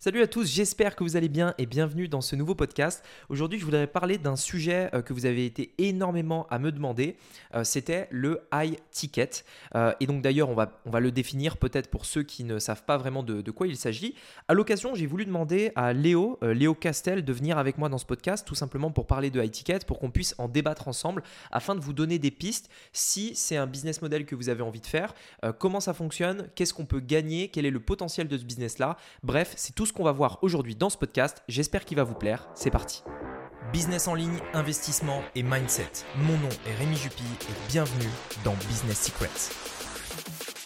Salut à tous, j'espère que vous allez bien et bienvenue dans ce nouveau podcast. Aujourd'hui, je voudrais parler d'un sujet euh, que vous avez été énormément à me demander. Euh, c'était le high ticket. Euh, et donc d'ailleurs, on va, on va le définir peut-être pour ceux qui ne savent pas vraiment de, quoi il s'agit. À l'occasion, j'ai voulu demander à Léo, Léo Castel, de venir avec moi dans ce podcast, tout simplement pour parler de high ticket, pour qu'on puisse en débattre ensemble, afin de vous donner des pistes si c'est un business model que vous avez envie de faire, comment ça fonctionne, qu'est-ce qu'on peut gagner, quel est le potentiel de ce business-là? Bref, c'est tout qu'on va voir aujourd'hui dans ce podcast. J'espère qu'il va vous plaire. C'est parti. Business en ligne, investissement et mindset. Mon nom est Rémi Jupy et bienvenue dans Business Secrets.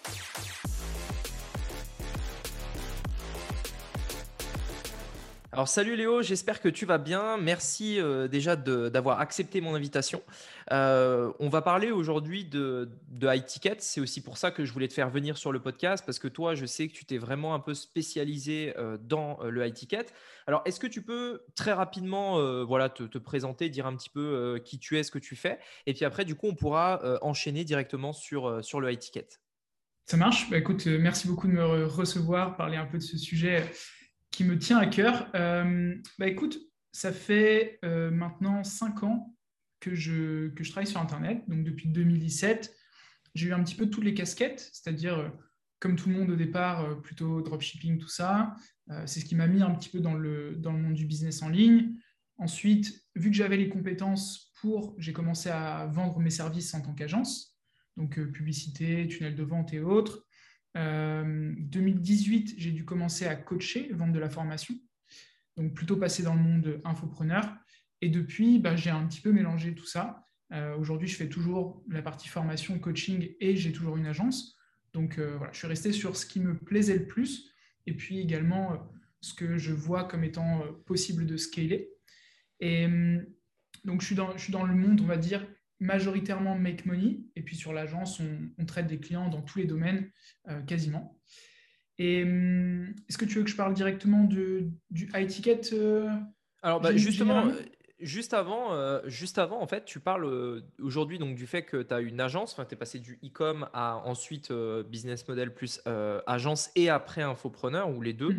Alors salut Léo, j'espère que tu vas bien. Merci euh, déjà d'avoir accepté mon invitation. Euh, on va parler aujourd'hui de, high ticket. C'est aussi pour ça que je voulais te faire venir sur le podcast parce que toi, je sais que tu t'es vraiment un peu spécialisé euh, dans le high ticket. Alors est-ce que tu peux très rapidement voilà, te, présenter, dire un petit peu qui tu es, ce que tu fais? Et puis après, du coup, on pourra enchaîner directement sur, sur le high ticket. Ça marche? Bah, écoute, merci beaucoup de me recevoir, parler un peu de ce sujet qui me tient à cœur. Euh, bah écoute, ça fait euh, maintenant cinq ans que je, que je travaille sur Internet. Donc depuis 2017, j'ai eu un petit peu toutes les casquettes, c'est-à-dire, euh, comme tout le monde au départ, plutôt dropshipping, tout ça. c'est ce qui m'a mis un petit peu dans le, dans le monde du business en ligne. Ensuite, vu que j'avais les compétences pour, j'ai commencé à vendre mes services en tant qu'agence, donc publicité, tunnel de vente et autres. 2018, euh, j'ai dû commencer à coacher, vendre de la formation, donc plutôt passer dans le monde infopreneur. Et depuis, bah, j'ai un petit peu mélangé tout ça. Euh, aujourd'hui, je fais toujours la partie formation, coaching et j'ai toujours une agence. Donc euh, voilà, je suis resté sur ce qui me plaisait le plus et puis également ce que je vois comme étant possible de scaler. Et hum, donc je je suis dans le monde, on va dire, majoritairement make money. Et puis sur l'agence, on, traite des clients dans tous les domaines euh, quasiment. Et hum, est-ce que tu veux que je parle directement de, du high ticket euh, Alors bah, justement, euh, juste avant, juste avant, en fait, tu parles aujourd'hui donc du fait que tu as une agence, enfin tu es passé du e-com à ensuite business model plus agence et après infopreneur ou les deux.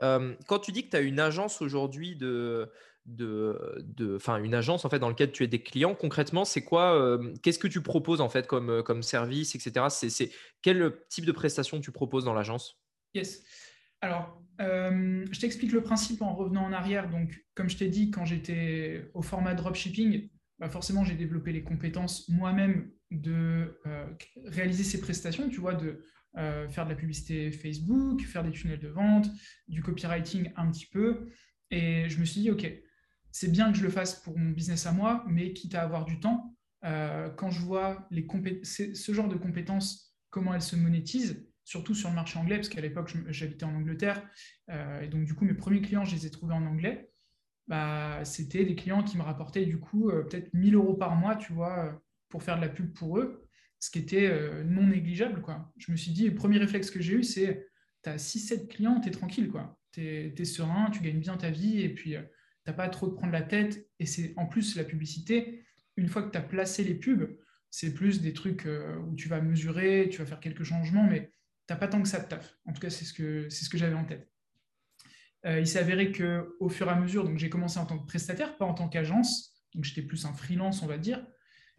Mm-hmm. quand tu dis que tu as une agence aujourd'hui de de, de une agence en fait dans laquelle tu es des clients. Concrètement, c'est quoi euh, Qu'est-ce que tu proposes en fait comme, euh, comme service, etc. C'est quel type de prestation tu proposes dans l'agence? Yes. Alors, euh, je t'explique le principe en revenant en arrière. Donc, comme je t'ai dit, quand j'étais au format dropshipping, bah forcément, j'ai développé les compétences moi-même de réaliser ces prestations, tu vois, de faire de la publicité Facebook, faire des tunnels de vente, du copywriting un petit peu. Et je me suis dit, OK, c'est bien que je le fasse pour mon business à moi, mais quitte à avoir du temps, euh, quand je vois les ce genre de compétences, comment elles se monétisent, surtout sur le marché anglais, parce qu'à l'époque, j'habitais en Angleterre, euh, et donc du coup, mes premiers clients, je les ai trouvés en anglais. Bah, c'était des clients qui me rapportaient du coup euh, peut-être 1000 euros par mois, tu vois, pour faire de la pub pour eux, ce qui était non négligeable. Quoi. Je me suis dit, le premier réflexe que j'ai eu, c'est tu as 6-7 clients, tu es tranquille, tu es, serein, tu gagnes bien ta vie, et puis pas trop de prendre la tête. Et c'est en plus la publicité, une fois que tu as placé les pubs, c'est plus des trucs euh, où tu vas mesurer, tu vas faire quelques changements, mais tu pas tant que ça de taf. En tout cas, c'est ce que, ce que j'avais en tête. Euh, il s'est avéré qu'au fur et à mesure, donc j'ai commencé en tant que prestataire, pas en tant qu'agence, donc j'étais plus un freelance, on va dire.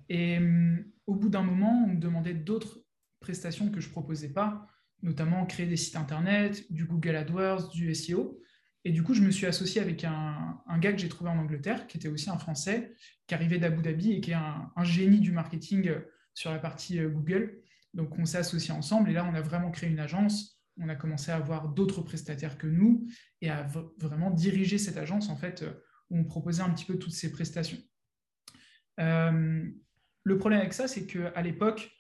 Et hum, au bout d'un moment, on me demandait d'autres prestations que je proposais pas, notamment créer des sites internet, du Google AdWords, du SEO. Et du coup, je me suis associé avec un, gars que j'ai trouvé en Angleterre, qui était aussi un Français, qui arrivait d'Abu Dhabi et qui est un, génie du marketing euh, sur la partie euh, Google. Donc, on s'est associés ensemble et là, on a vraiment créé une agence. On a commencé à avoir d'autres prestataires que nous et à vraiment diriger cette agence, en fait, euh, où on proposait un petit peu toutes ces prestations. le problème avec ça, c'est qu'à l'époque,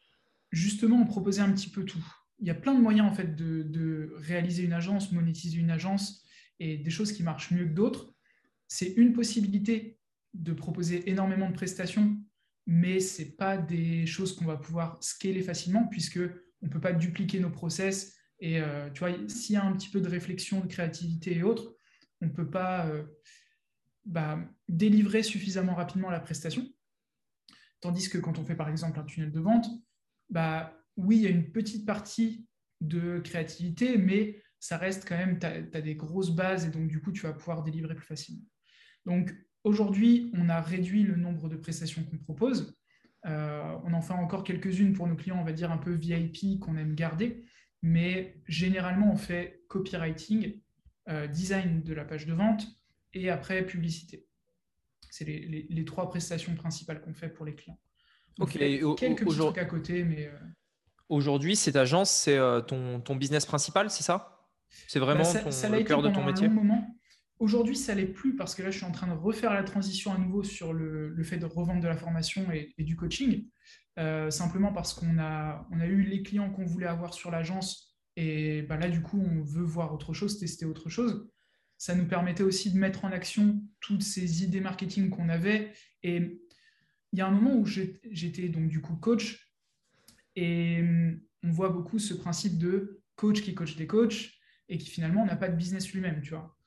justement, on proposait un petit peu tout. Il y a plein de moyens, en fait, de, de réaliser une agence, monétiser une agence et des choses qui marchent mieux que d'autres. C'est une possibilité de proposer énormément de prestations, mais ce n'est pas des choses qu'on va pouvoir scaler facilement puisque on ne peut pas dupliquer nos process. Et euh, tu vois, s'il y a un petit peu de réflexion, de créativité et autres, on ne peut pas euh, bah, délivrer suffisamment rapidement la prestation. Tandis que quand on fait par exemple un tunnel de vente, bah, oui, il y a une petite partie de créativité, mais ça reste quand même, tu as, des grosses bases et donc du coup, tu vas pouvoir délivrer plus facilement. Donc aujourd'hui, on a réduit le nombre de prestations qu'on propose. Euh, on en fait encore quelques-unes pour nos clients, on va dire un peu VIP qu'on aime garder, mais généralement, on fait copywriting, euh, design de la page de vente et après publicité. C'est les, trois prestations principales qu'on fait pour les clients. ok, quelques petits trucs à côté, mais. Euh, aujourd'hui, cette agence, c'est ton, ton, business principal, c'est ça? C'est vraiment bah, ton, le cœur de ton métier Aujourd'hui, ça l'est plus parce que là, je suis en train de refaire la transition à nouveau sur le, fait de revendre de la formation et, du coaching. Euh, simplement parce qu'on a, on a eu les clients qu'on voulait avoir sur l'agence et bah, là, du coup, on veut voir autre chose, tester autre chose. Ça nous permettait aussi de mettre en action toutes ces idées marketing qu'on avait. Et il y a un moment où j'étais donc du coup coach et hum, on voit beaucoup ce principe de coach qui coach des coachs et qui finalement n'a pas de business lui-même, tu vois.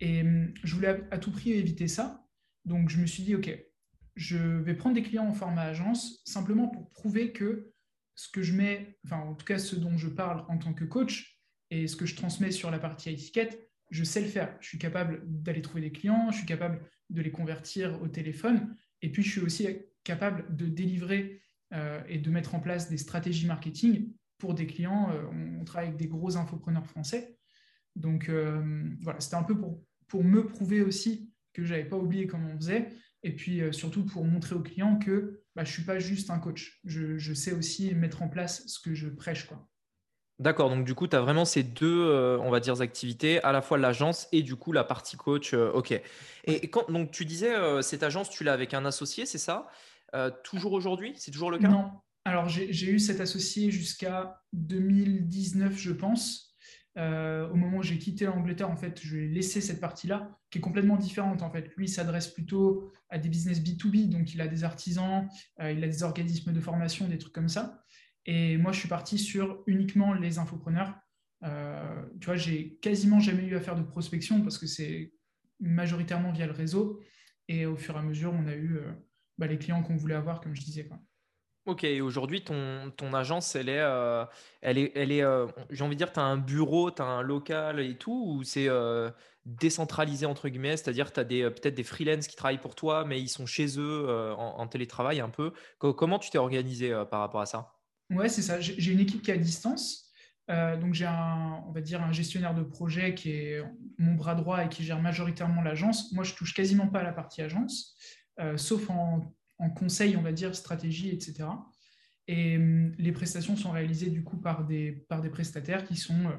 Et hum, je voulais à tout prix éviter ça. Donc, je me suis dit, OK, je vais prendre des clients en format agence simplement pour prouver que ce que je mets, enfin, en tout cas, ce dont je parle en tant que coach et ce que je transmets sur la partie étiquette, je sais le faire. Je suis capable d'aller trouver des clients, je suis capable de les convertir au téléphone. Et puis, je suis aussi capable de délivrer euh, et de mettre en place des stratégies marketing pour des clients. Euh, on, travaille avec des gros infopreneurs français. Donc, euh, voilà, c'était un peu pour pour me prouver aussi que je n'avais pas oublié comment on faisait, et puis euh, surtout pour montrer aux clients que bah, je ne suis pas juste un coach, je, sais aussi mettre en place ce que je prêche. Quoi. D'accord, donc du coup, tu as vraiment ces deux, euh, on va dire, activités, à la fois l'agence et du coup la partie coach. Euh, ok. Et, quand, donc tu disais, cette agence, tu l'as avec un associé, c'est ça? Toujours aujourd'hui? C'est toujours le cas? Non. Alors j'ai eu cet associé jusqu'à 2019, je pense. Euh, au moment où j'ai quitté l'Angleterre, en fait, je lui ai laissé cette partie-là, qui est complètement différente. En fait, lui, s'adresse plutôt à des business B2B, donc il a des artisans, euh, il a des organismes de formation, des trucs comme ça. Et moi, je suis parti sur uniquement les infopreneurs. Euh, tu vois, j'ai quasiment jamais eu à faire de prospection parce que c'est majoritairement via le réseau. Et au fur et à mesure, on a eu bah, les clients qu'on voulait avoir, comme je disais. Ok, aujourd'hui, ton, ton agence, elle est, euh, elle est, elle est euh, j'ai envie de dire, tu as un bureau, tu as un local et tout, ou c'est euh, décentralisé, entre guillemets, c'est-à-dire tu as peut-être des freelances qui travaillent pour toi, mais ils sont chez eux en, télétravail un peu. comment tu t'es organisé par rapport à ça? Ouais, c'est ça. J'ai une équipe qui est à distance. donc j'ai un, on va dire, un gestionnaire de projet qui est mon bras droit et qui gère majoritairement l'agence. Moi, je touche quasiment pas à la partie agence, sauf en en conseil, on va dire, stratégie, etc. Et hum, les prestations sont réalisées du coup par des, par des prestataires qui sont, euh,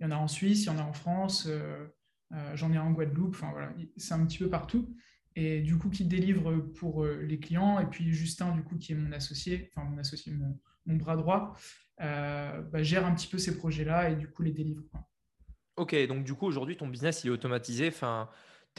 il y en a en Suisse, il y en a en France, euh, euh, j'en ai en Guadeloupe, enfin voilà, c'est un petit peu partout. Et du coup, qui délivre pour les clients. Et puis Justin, du coup, qui est mon associé, enfin mon associé, mon, bras droit, bah, gère un petit peu ces projets-là et du coup les délivre. Ok, donc du coup, aujourd'hui, ton business, il est automatisé. Enfin,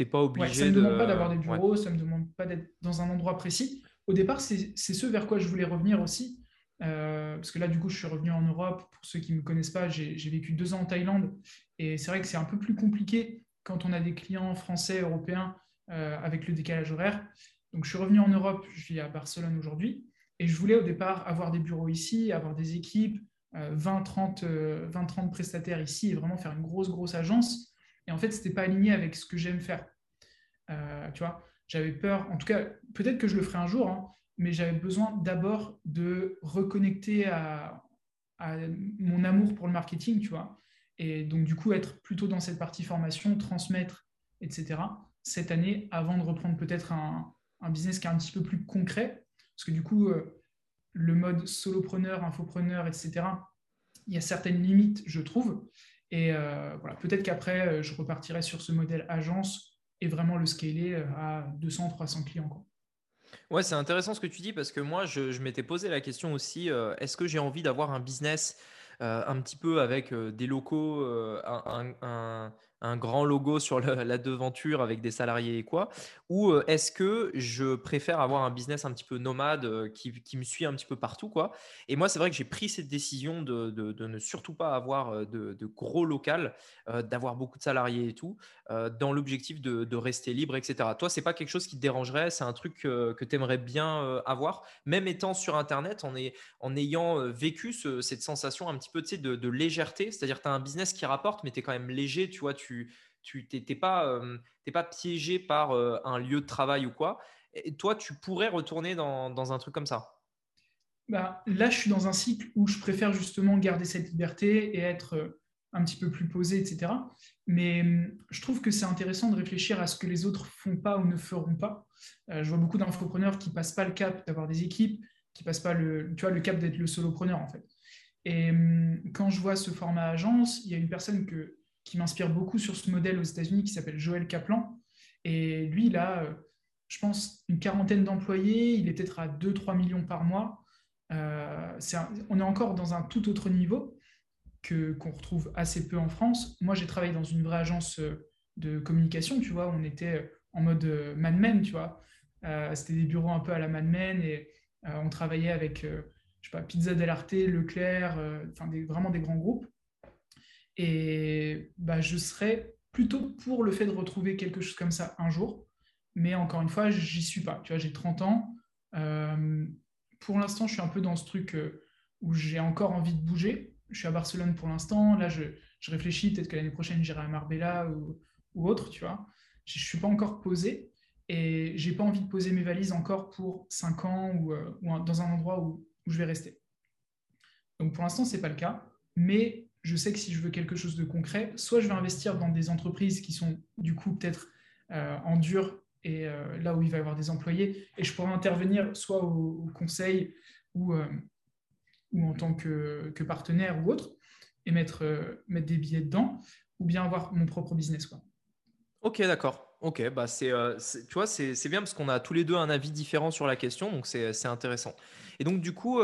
pas obligé ça ne me demande pas d'avoir des bureaux, ça ne me demande pas d'être dans un endroit précis. Au départ, c'est ce vers quoi je voulais revenir aussi. Euh, parce que là, du coup, je suis revenu en Europe. Pour ceux qui ne me connaissent pas, j'ai vécu deux ans en Thaïlande. Et c'est vrai que c'est un peu plus compliqué quand on a des clients français, européens, euh, avec le décalage horaire. Donc, je suis revenu en Europe, je vis à Barcelone aujourd'hui. Et je voulais au départ avoir des bureaux ici, avoir des équipes, 20-30 euh, 20, prestataires ici et vraiment faire une grosse, grosse agence. Et en fait, ce n'était pas aligné avec ce que j'aime faire. Euh, tu vois, j'avais peur, en tout cas, peut-être que je le ferai un jour, hein, mais j'avais besoin d'abord de reconnecter à, mon amour pour le marketing, tu vois. Et donc, du coup, être plutôt dans cette partie formation, transmettre, etc. cette année, avant de reprendre peut-être un, business qui est un petit peu plus concret. Parce que du coup, euh, le mode solopreneur, infopreneur, etc., il y a certaines limites, je trouve. Et euh, voilà, peut-être qu'après, euh, je repartirai sur ce modèle agence et vraiment le scaler euh, à 200, 300 clients. Ouais, c'est intéressant ce que tu dis parce que moi, je, m'étais posé la question aussi, est-ce que j'ai envie d'avoir un business un petit peu avec des locaux, grand logo sur la devanture avec des salariés et quoi. Ou euh, est-ce que je préfère avoir un business un petit peu nomade euh, qui, me suit un petit peu partout quoi? Et moi, c'est vrai que j'ai pris cette décision de, ne surtout pas avoir euh, de, gros local, d'avoir beaucoup de salariés et tout, dans l'objectif de, rester libre, etc. Toi, c'est pas quelque chose qui te dérangerait? C'est un truc que tu aimerais bien avoir, même étant sur Internet, en, en ayant vécu cette sensation un petit peu de, légèreté, c'est-à-dire tu as un business qui rapporte, mais tu es quand même léger, tu vois, tu n'es pas, pas piégé par un lieu de travail ou quoi. Et toi, tu pourrais retourner dans, un truc comme ça? Bah, Là, je suis dans un cycle où je préfère justement garder cette liberté et être un petit peu plus posé, etc. Mais je trouve que c'est intéressant de réfléchir à ce que les autres font pas ou ne feront pas. je vois beaucoup d'infopreneurs qui passent pas le cap d'avoir des équipes, qui passent pas le, tu vois, le cap d'être le solopreneur en fait. Et quand je vois ce format agence, il y a une personne que, qui m'inspire beaucoup sur ce modèle aux États-Unis qui s'appelle Joël Kaplan. Et lui, il a, euh, je pense, une quarantaine d'employés. Il est peut-être à 2-3 millions par mois. Euh, on est encore dans un tout autre niveau que, qu'on retrouve assez peu en France. Moi, j'ai travaillé dans une vraie agence euh, de communication, tu vois. On était en mode Mad Men, tu vois. c'était des bureaux un peu à la Mad Men et on travaillait avec je sais pas, Pizza Del Arte, Leclerc, enfin vraiment des grands groupes. Et bah, je serais plutôt pour le fait de retrouver quelque chose comme ça un jour. Mais encore une fois, j'y suis pas. Tu vois, j'ai 30 ans. Euh, pour l'instant, je suis un peu dans ce truc euh, où j'ai encore envie de bouger. Je suis à Barcelone pour l'instant. Là, je, je réfléchis. Peut-être que l'année prochaine, j'irai à Marbella ou, ou, autre, tu vois. Je ne suis pas encore posé. Et j'ai pas envie de poser mes valises encore pour 5 ans ou, ou dans un endroit où où je vais rester. Donc pour l'instant, ce n'est pas le cas, mais je sais que si je veux quelque chose de concret, soit je vais investir dans des entreprises qui sont du coup peut-être euh, en dur et euh, là où il va y avoir des employés, et je pourrais intervenir soit au, conseil ou, euh, ou en tant que, partenaire ou autre, et mettre, mettre des billets dedans, ou bien avoir mon propre business. Quoi. Ok, d'accord. Ok, bah c'est, tu vois, c'est, bien parce qu'on a tous les deux un avis différent sur la question, donc c'est intéressant. Et donc, du coup,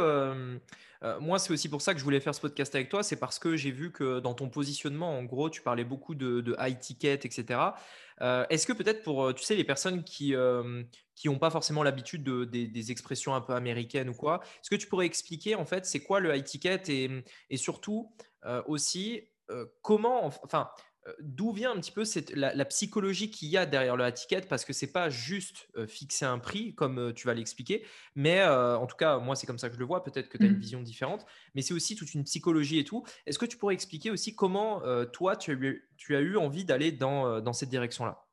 euh, euh, moi, c'est aussi pour ça que je voulais faire ce podcast avec toi. C'est parce que j'ai vu que dans ton positionnement, en gros, tu parlais beaucoup de, high ticket, etc. Euh, est-ce que peut-être pour, tu sais, les personnes qui qui n'ont pas forcément l'habitude de, des, expressions un peu américaines ou quoi, est-ce que tu pourrais expliquer en fait c'est quoi le high ticket et, et surtout aussi comment, enfin, euh, d'où vient un petit peu la, psychologie qu'il y a derrière le ticket parce que c'est pas juste euh, fixer un prix comme euh, tu vas l'expliquer, mais en tout cas moi c'est comme ça que je le vois, peut-être que tu as une mmh. vision différente, mais c'est aussi toute une psychologie et tout. Est-ce que tu pourrais expliquer aussi comment toi tu as eu, tu as eu envie d'aller dans, dans, cette direction-là?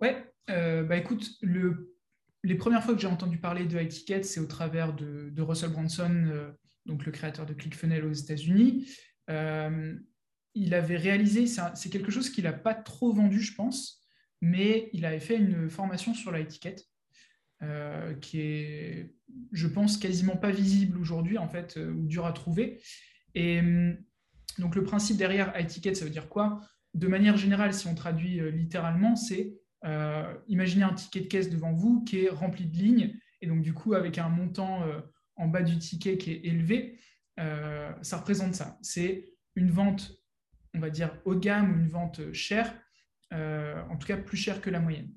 Ouais, bah écoute, le, les premières fois que j'ai entendu parler de high ticket, c'est au travers de, de Russell Branson, donc le créateur de ClickFunnels aux États-Unis il avait réalisé, c'est quelque chose qu'il n'a pas trop vendu, je pense, mais il avait fait une formation sur la étiquette euh, qui est, je pense, quasiment pas visible aujourd'hui, en fait, euh, ou dur à trouver. Et hum, donc, le principe derrière étiquette, ça veut dire quoi? De manière générale, si on traduit euh, littéralement, c'est imaginez un ticket de caisse devant vous qui est rempli de lignes, et donc, du coup, avec un montant en bas du ticket qui est élevé, ça représente ça. C'est une vente on va dire, haut de gamme ou une vente chère, euh, en tout cas plus chère que la moyenne.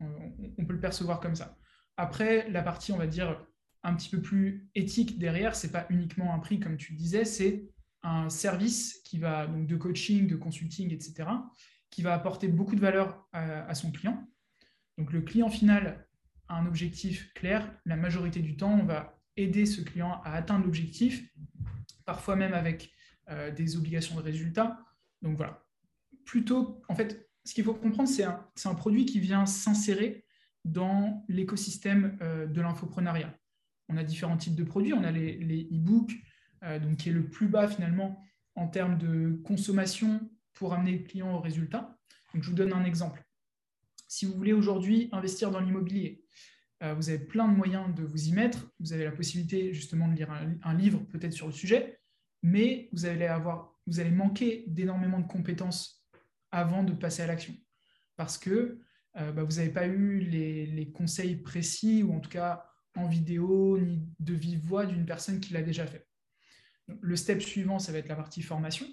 On, peut le percevoir comme ça. Après, la partie, on va dire, un petit peu plus éthique derrière, c'est pas uniquement un prix, comme tu disais, c'est un service qui va, donc de coaching, de consulting, etc., qui va apporter beaucoup de valeur à, son client. Donc le client final a un objectif clair. La majorité du temps, on va aider ce client à atteindre l'objectif, parfois même avec euh, des obligations de résultats. Donc voilà. Plutôt, en fait, ce qu'il faut comprendre, c'est un, un, produit qui vient s'insérer dans l'écosystème euh, de l'infoprenariat. On a différents types de produits. On a les e-books, euh, qui est le plus bas finalement en termes de consommation pour amener le client au résultat. Je vous donne un exemple. Si vous voulez aujourd'hui investir dans l'immobilier, euh, vous avez plein de moyens de vous y mettre. Vous avez la possibilité justement de lire un livre peut-être sur le sujet, mais vous allez avoir vous allez manquer d'énormément de compétences avant de passer à l'action. Parce que euh, bah, vous n'avez pas eu les, conseils précis, ou en tout cas en vidéo, ni de vive voix d'une personne qui l'a déjà fait. Le step suivant, ça va être la partie formation.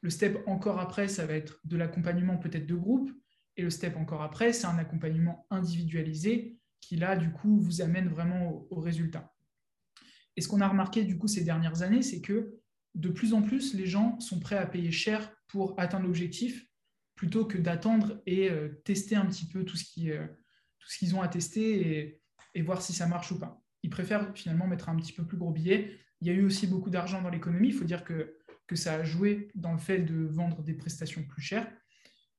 Le step encore après, ça va être de l'accompagnement peut-être de groupe. Et le step encore après, c'est un accompagnement individualisé qui, là, du coup, vous amène vraiment au, résultat. Et ce qu'on a remarqué, du coup, ces dernières années, c'est que de plus en plus, les gens sont prêts à payer cher pour atteindre l'objectif plutôt que d'attendre et euh, tester un petit peu tout ce euh, qu'ils ont à tester et, voir si ça marche ou pas. Ils préfèrent finalement mettre un petit peu plus gros billet. Il y a eu aussi beaucoup d'argent dans l'économie. Il faut dire que, que ça a joué dans le fait de vendre des prestations plus chères.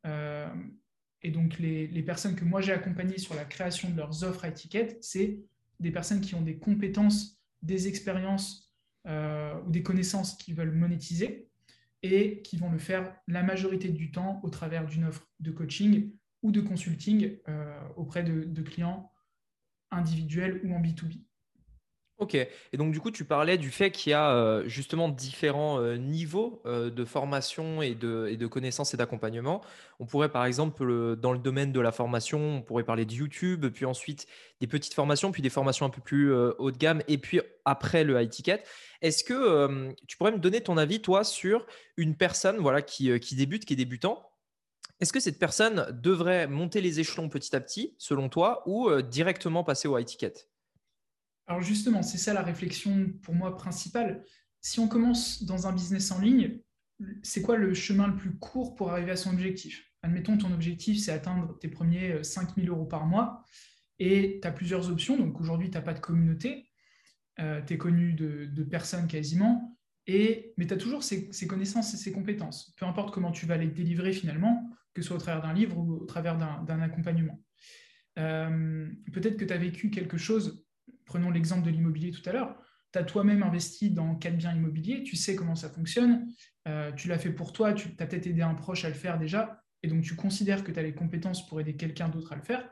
Euh, et donc, les, les, personnes que moi j'ai accompagnées sur la création de leurs offres à étiquette, c'est des personnes qui ont des compétences, des expériences euh, ou des connaissances qu'ils veulent monétiser et qui vont le faire la majorité du temps au travers d'une offre de coaching ou de consulting euh, auprès de, clients individuels ou en B2B. Ok, et donc du coup, tu parlais du fait qu'il y a euh, justement différents euh, niveaux de formation et de, et de connaissances et d'accompagnement. On pourrait par exemple, dans le domaine de la formation, on pourrait parler de YouTube, puis ensuite des petites formations, puis des formations un peu plus haut de gamme, et puis après le high ticket. Est-ce que tu pourrais me donner ton avis, toi, sur une personne voilà, qui, qui débute, qui est débutant, est-ce que cette personne devrait monter les échelons petit à petit, selon toi, ou euh, directement passer au high ticket? Alors justement, c'est ça la réflexion pour moi principale. Si on commence dans un business en ligne, c'est quoi le chemin le plus court pour arriver à son objectif? Admettons, ton objectif, c'est atteindre tes premiers 5000 euh, euros par mois et tu as plusieurs options. Donc aujourd'hui, tu n'as pas de communauté, euh, tu es connu de, personnes quasiment, et, mais tu as toujours ces, ces, connaissances et ces compétences. Peu importe comment tu vas les délivrer finalement, que ce soit au travers d'un livre ou au travers d'un accompagnement. Euh, peut-être que tu as vécu quelque chose, prenons l'exemple de l'immobilier tout à l'heure, tu as toi-même investi dans quatre biens immobiliers, tu sais comment ça fonctionne, euh, tu l'as fait pour toi, tu as peut-être aidé un proche à le faire déjà, et donc tu considères que tu as les compétences pour aider quelqu'un d'autre à le faire,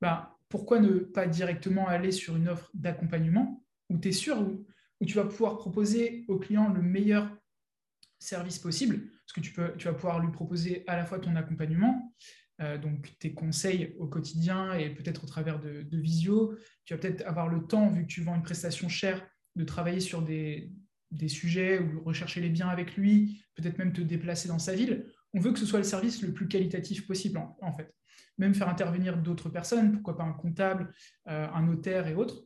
bah, pourquoi ne pas directement aller sur une offre d'accompagnement où tu es sûr, où, tu vas pouvoir proposer au client le meilleur service possible, parce que tu, vas pouvoir lui proposer à la fois ton accompagnement, donc tes conseils au quotidien et peut-être au travers de, visio. Tu vas peut-être avoir le temps, vu que tu vends une prestation chère, de travailler sur des, sujets ou rechercher les biens avec lui, peut-être même te déplacer dans sa ville. On veut que ce soit le service le plus qualitatif possible, en, fait. Même faire intervenir d'autres personnes, pourquoi pas un comptable, euh, un notaire et autres.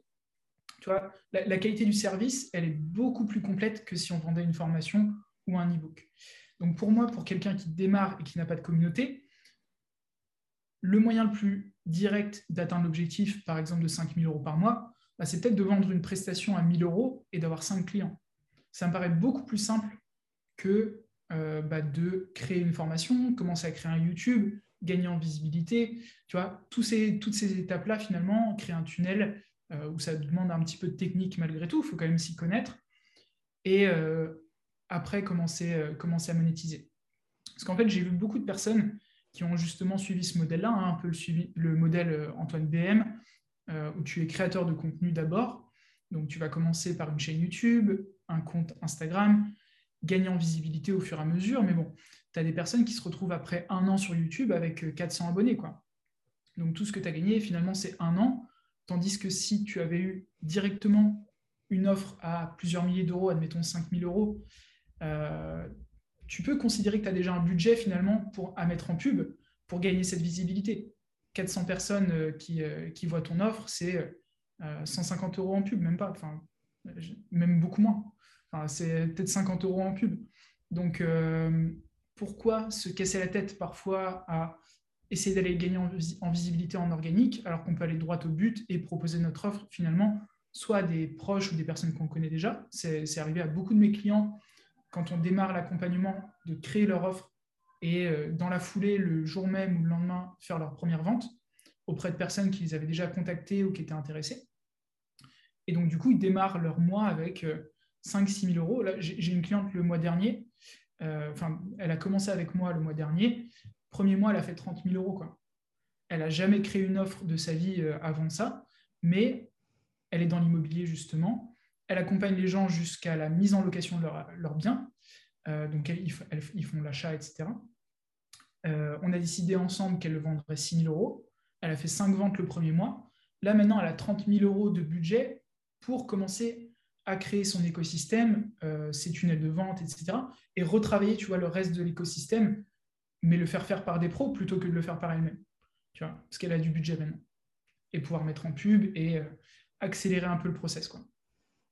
Tu vois, la, qualité du service, elle est beaucoup plus complète que si on vendait une formation ou un e-book. Donc pour moi, pour quelqu'un qui démarre et qui n'a pas de communauté, le moyen le plus direct d'atteindre l'objectif, par exemple de 5 000 euros par mois, bah, c'est peut-être de vendre une prestation à 1000 euros et d'avoir 5 clients. Ça me paraît beaucoup plus simple que euh, bah, de créer une formation, commencer à créer un YouTube, gagner en visibilité. Tu vois, tous ces, toutes ces étapes-là, finalement, créer un tunnel euh, où ça demande un petit peu de technique malgré tout, il faut quand même s'y connaître. Et, euh, après commencer, commencer à monétiser. Parce qu'en fait, j'ai vu beaucoup de personnes qui ont justement suivi ce modèle-là, hein, un peu le, suivi, le modèle euh, Antoine BM, euh, où tu es créateur de contenu d'abord. Donc, tu vas commencer par une chaîne YouTube, un compte Instagram, gagner en visibilité au fur et à mesure. Mais bon, tu as des personnes qui se retrouvent après un an sur YouTube avec 400 abonnés. Quoi. Donc, tout ce que tu as gagné, finalement, c'est un an. Tandis que si tu avais eu directement une offre à plusieurs milliers d'euros, admettons 5000 euros, euh, tu peux considérer que tu as déjà un budget finalement pour, à mettre en pub pour gagner cette visibilité. 400 personnes euh, qui, euh, qui voient ton offre, c'est 150 euros en pub, même pas, enfin, même beaucoup moins. C'est peut-être 50 euros en pub. Donc, pourquoi se casser la tête parfois à essayer d'aller gagner en, visibilité en organique, alors qu'on peut aller droit au but et proposer notre offre finalement, soit à des proches ou des personnes qu'on connaît déjà. C'est arrivé à beaucoup de mes clients quand on démarre l'accompagnement, de créer leur offre et euh, dans la foulée, le jour même ou le lendemain, faire leur première vente auprès de personnes qui les avaient déjà contactées ou qui étaient intéressées. Et donc, du coup, ils démarrent leur mois avec 5-6 euh, 000 euros. Là, j'ai une cliente le mois dernier, euh, elle a commencé avec moi le mois dernier. Premier mois, elle a fait 30 000 euros. Quoi. Elle n'a jamais créé une offre de sa vie avant ça, mais elle est dans l'immobilier justement elle accompagne les gens jusqu'à la mise en location de leurs leur biens. Euh, donc, ils, font l'achat, etc. Euh, on a décidé ensemble qu'elle le vendrait 6 000 euros. Elle a fait 5 ventes le premier mois. Là, maintenant, elle a 30 000 euros de budget pour commencer à créer son écosystème, ses tunnels de vente, etc. Et retravailler, tu le reste de l'écosystème, mais le faire faire par des pros plutôt que de le faire par elle-même. Tu parce qu'elle a du budget maintenant. Et pouvoir mettre en pub et accélérer un peu le process.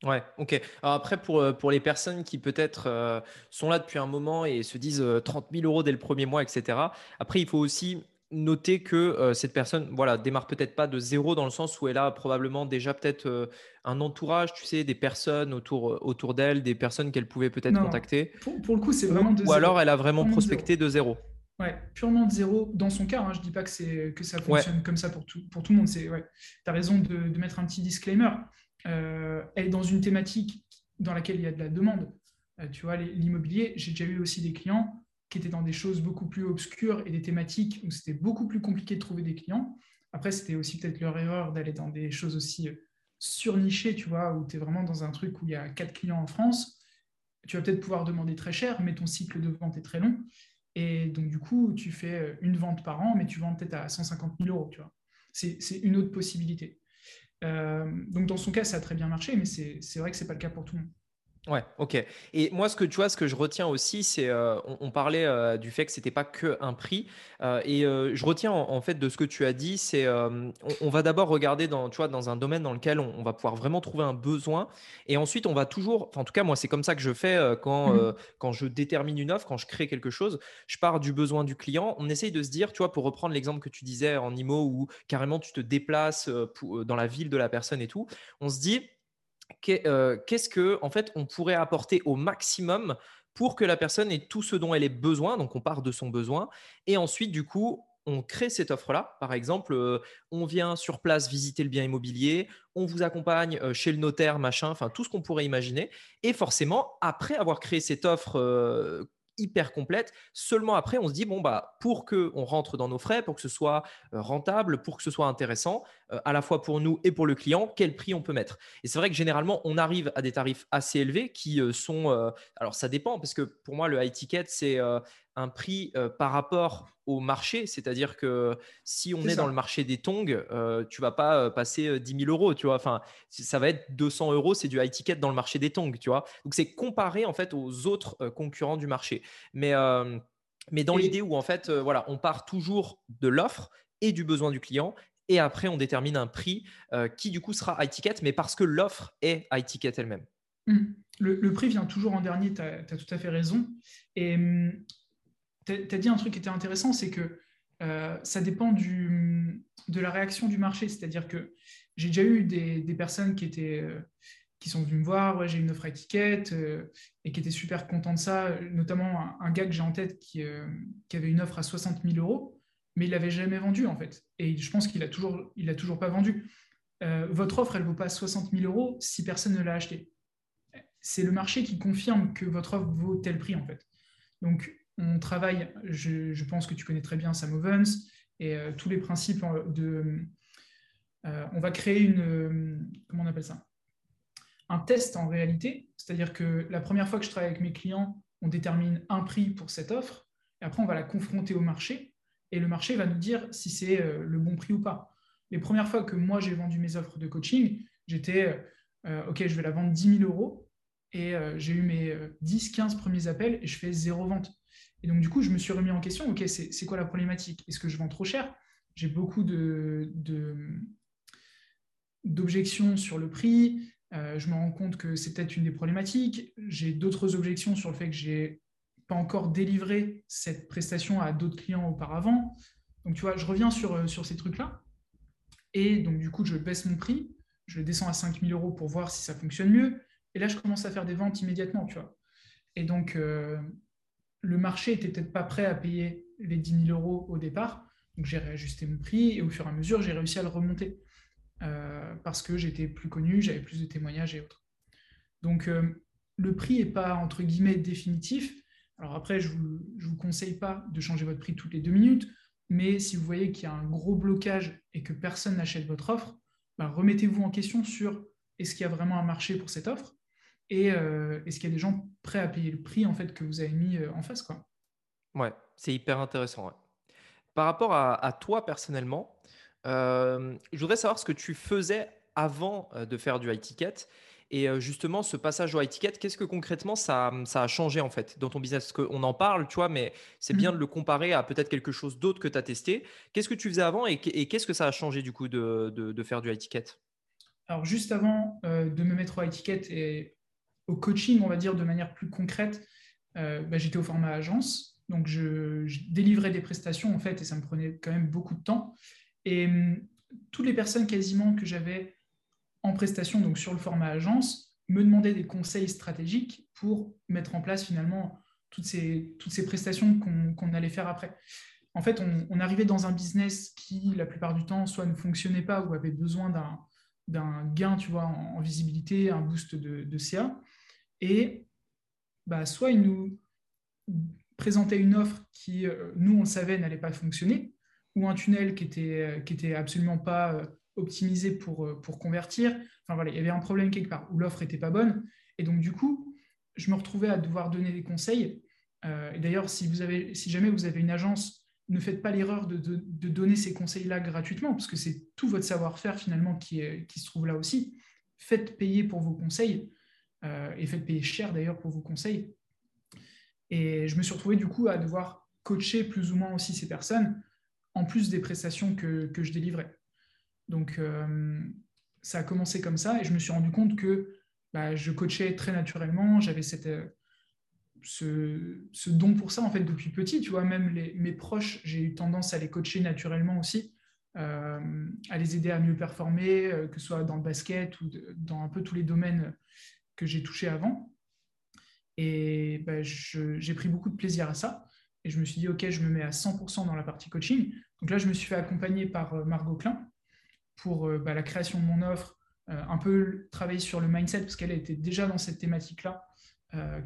Ouais, ok. Alors après, pour, euh, pour les personnes qui peut-être euh, sont là depuis un moment et se disent 30 euh, 000 euros dès le premier mois, etc. Après, il faut aussi noter que cette personne voilà, démarre peut-être pas de zéro dans le sens où elle a probablement déjà peut-être un entourage, tu sais, des personnes autour, autour d'elle, des personnes qu'elle pouvait peut-être contacter. Pour, pour, le coup, c'est vraiment de Ou alors elle a vraiment prospecté de zéro. Ouais, purement de zéro. Dans son cas, hein, je ne dis pas que, que ça fonctionne comme ça pour tout, pour tout le monde. Ouais. Tu as raison de, de, mettre un petit disclaimer. Euh, est dans une thématique dans laquelle il y a de la demande. Euh, tu vois, l'immobilier, j'ai déjà eu aussi des clients qui étaient dans des choses beaucoup plus obscures et des thématiques où c'était beaucoup plus compliqué de trouver des clients. Après, c'était aussi peut-être leur erreur d'aller dans des choses aussi euh, surnichées, tu vois, où tu es vraiment dans un truc où il y a quatre clients en France. Tu vas peut-être pouvoir demander très cher, mais ton cycle de vente est très long. Et donc, du coup, tu fais une vente par an, mais tu vends peut-être à 150 000 euros, tu vois. C'est une autre possibilité. Euh, donc dans son cas, ça a très bien marché, mais c'est vrai que ce n'est pas le cas pour tout le monde. Ouais, ok. Et moi, ce que tu vois, ce que je retiens aussi, c'est, euh, on, parlait euh, du fait que c'était pas que un prix, euh, et je retiens en, fait de ce que tu as dit, c'est, on, va d'abord regarder dans, tu vois, dans un domaine dans lequel on, va pouvoir vraiment trouver un besoin, et ensuite on va toujours, en tout cas moi c'est comme ça que je fais quand mmh quand je détermine une offre, quand je crée quelque chose, je pars du besoin du client. On essaye de se dire, tu vois, pour reprendre l'exemple que tu disais en IMO où carrément tu te déplaces dans la ville de la personne et tout, on se dit euh, qu'est-ce que en fait on pourrait apporter au maximum pour que la personne ait tout ce dont elle ait besoin. Donc on part de son besoin et ensuite du coup on crée cette offre-là. Par exemple, euh, on vient sur place visiter le bien immobilier, on vous accompagne euh, chez le notaire, machin, enfin tout ce qu'on pourrait imaginer. Et forcément, après avoir créé cette offre hyper complète. Seulement après, on se dit, bon, bah, pour qu'on rentre dans nos frais, pour que ce soit euh, rentable, pour que ce soit intéressant, euh, à la fois pour nous et pour le client, quel prix on peut mettre. Et c'est vrai que généralement, on arrive à des tarifs assez élevés qui euh, sont, alors ça dépend, parce que pour moi, le high ticket, c'est un prix par rapport au marché. C'est-à-dire que si on est, dans le marché des tongs, euh, tu vas pas passer 10 000 euros, tu vois. Enfin, ça va être 200 euros, c'est du high ticket dans le marché des tongs, tu vois. Donc, c'est comparé en fait aux autres concurrents du marché. Mais, mais dans l'idée où en fait, voilà, on part toujours de l'offre et du besoin du client. Et après, on détermine un prix qui du coup sera high ticket, mais parce que l'offre est high ticket elle-même. Mmh. Le, prix vient toujours en dernier, tu as, tout à fait raison. Et mmh, tu as dit un truc qui était intéressant, c'est que euh, ça dépend de la réaction du marché. C'est-à-dire que j'ai déjà eu des, personnes qui, étaient, euh, qui sont venues me voir, j'ai une offre à étiquette, euh, et qui étaient super contents de ça. Notamment un, gars que j'ai en tête qui, qui, avait une offre à 60 000 euros, mais il l'avait jamais vendue en fait. Et je pense qu'il a toujours, il toujours pas vendu. votre offre, elle vaut pas 60 000 euros si personne ne l'a acheté. C'est le marché qui confirme que votre offre vaut tel prix en fait. Donc, on travaille, je, pense que tu connais très bien Sam Ovens et euh, tous les principes de. Euh, on va créer une. comment on appelle ça? Un test en réalité. C'est-à-dire que la première fois que je travaille avec mes clients, on détermine un prix pour cette offre et après on va la confronter au marché et le marché va nous dire si c'est euh, le bon prix ou pas. Les premières fois que moi j'ai vendu mes offres de coaching, j'étais OK, je vais la vendre 10 000 euros et j'ai eu mes 10-15 premiers appels et je fais zéro vente. Et donc, du coup, je me suis remis en question, OK, c'est quoi la problématique? Est-ce que je vends trop cher? J'ai beaucoup d'objections sur le prix. Euh, je me rends compte que c'est peut-être une des problématiques. J'ai d'autres objections sur le fait que j'ai pas encore délivré cette prestation à d'autres clients auparavant. Donc, tu vois, je reviens sur, euh, sur ces trucs-là. Et donc, du coup, je baisse mon prix. Je descends à 5000 euros pour voir si ça fonctionne mieux. Et là, je commence à faire des ventes immédiatement, tu vois. Et donc, euh, le marché était peut-être pas prêt à payer les 10 000 euros au départ. Donc j'ai réajusté mon prix et au fur et à mesure, j'ai réussi à le remonter euh, parce que j'étais plus connu, j'avais plus de témoignages et autres. Donc le prix n'est pas entre guillemets définitif. Alors après, je ne vous, conseille pas de changer votre prix toutes les deux minutes, mais si vous voyez qu'il y a un gros blocage et que personne n'achète votre offre, bah, remettez-vous en question sur est-ce qu'il y a vraiment un marché pour cette offre et euh, est-ce qu'il y a des gens prêts à payer le prix en fait que vous avez mis euh, en face quoi Ouais, c'est hyper intéressant. Par rapport à, toi personnellement, euh, je voudrais savoir ce que tu faisais avant de faire du high ticket Et justement, ce passage au high ticket, qu'est-ce que concrètement ça, ça, a changé en fait dans ton business? Parce qu'on en parle, tu vois, mais c'est bien mmh. de le comparer à peut-être quelque chose d'autre que tu as testé. Qu'est-ce que tu faisais avant et, qu'est-ce que ça a changé du coup de, de, faire du high ticket Alors, juste avant de me mettre au high ticket et au coaching, on va dire de manière plus concrète, bah, j'étais au format agence. Donc, je, délivrais des prestations, en fait, et ça me prenait quand même beaucoup de temps. Et hum, toutes les personnes quasiment que j'avais en prestation, donc sur le format agence, me demandaient des conseils stratégiques pour mettre en place finalement toutes ces, toutes ces prestations qu'on allait faire après. En fait, on, arrivait dans un business qui, la plupart du temps, soit ne fonctionnait pas ou avait besoin d'un gain, tu vois, en, visibilité, un boost de, CA. Et bah, soit il nous présenter une offre qui, euh, nous, on le savait, n'allait pas fonctionner, ou un tunnel qui était, euh, qui était absolument pas euh, optimisé pour, pour convertir. Enfin voilà, il y avait un problème quelque part, où l'offre n'était pas bonne. Et donc, du coup, je me retrouvais à devoir donner des conseils. et d'ailleurs, si, si jamais vous avez une agence, ne faites pas l'erreur de, de, donner ces conseils-là gratuitement, parce que c'est tout votre savoir-faire finalement qui, est, qui se trouve là aussi. Faites payer pour vos conseils, et faites payer cher d'ailleurs pour vos conseils. Et je me suis retrouvé du coup à devoir coacher plus ou moins aussi ces personnes, en plus des prestations que, que je délivrais. Donc euh, ça a commencé comme ça et je me suis rendu compte que bah, je coachais très naturellement, j'avais cette, euh, ce, don pour ça en fait depuis petit. Tu vois, même mes proches, j'ai eu tendance à les coacher naturellement aussi, euh, à les aider à mieux performer, que ce soit dans le basket ou dans un peu tous les domaines que j'ai touchés avant. Et bah, j'ai pris beaucoup de plaisir à ça. Et je me suis dit, OK, je me mets à 100% dans la partie coaching. Donc là, je me suis fait accompagner par Margot Klein pour euh, bah, la création de mon offre, euh, un peu travailler sur le mindset, parce qu'elle était déjà dans cette thématique-là,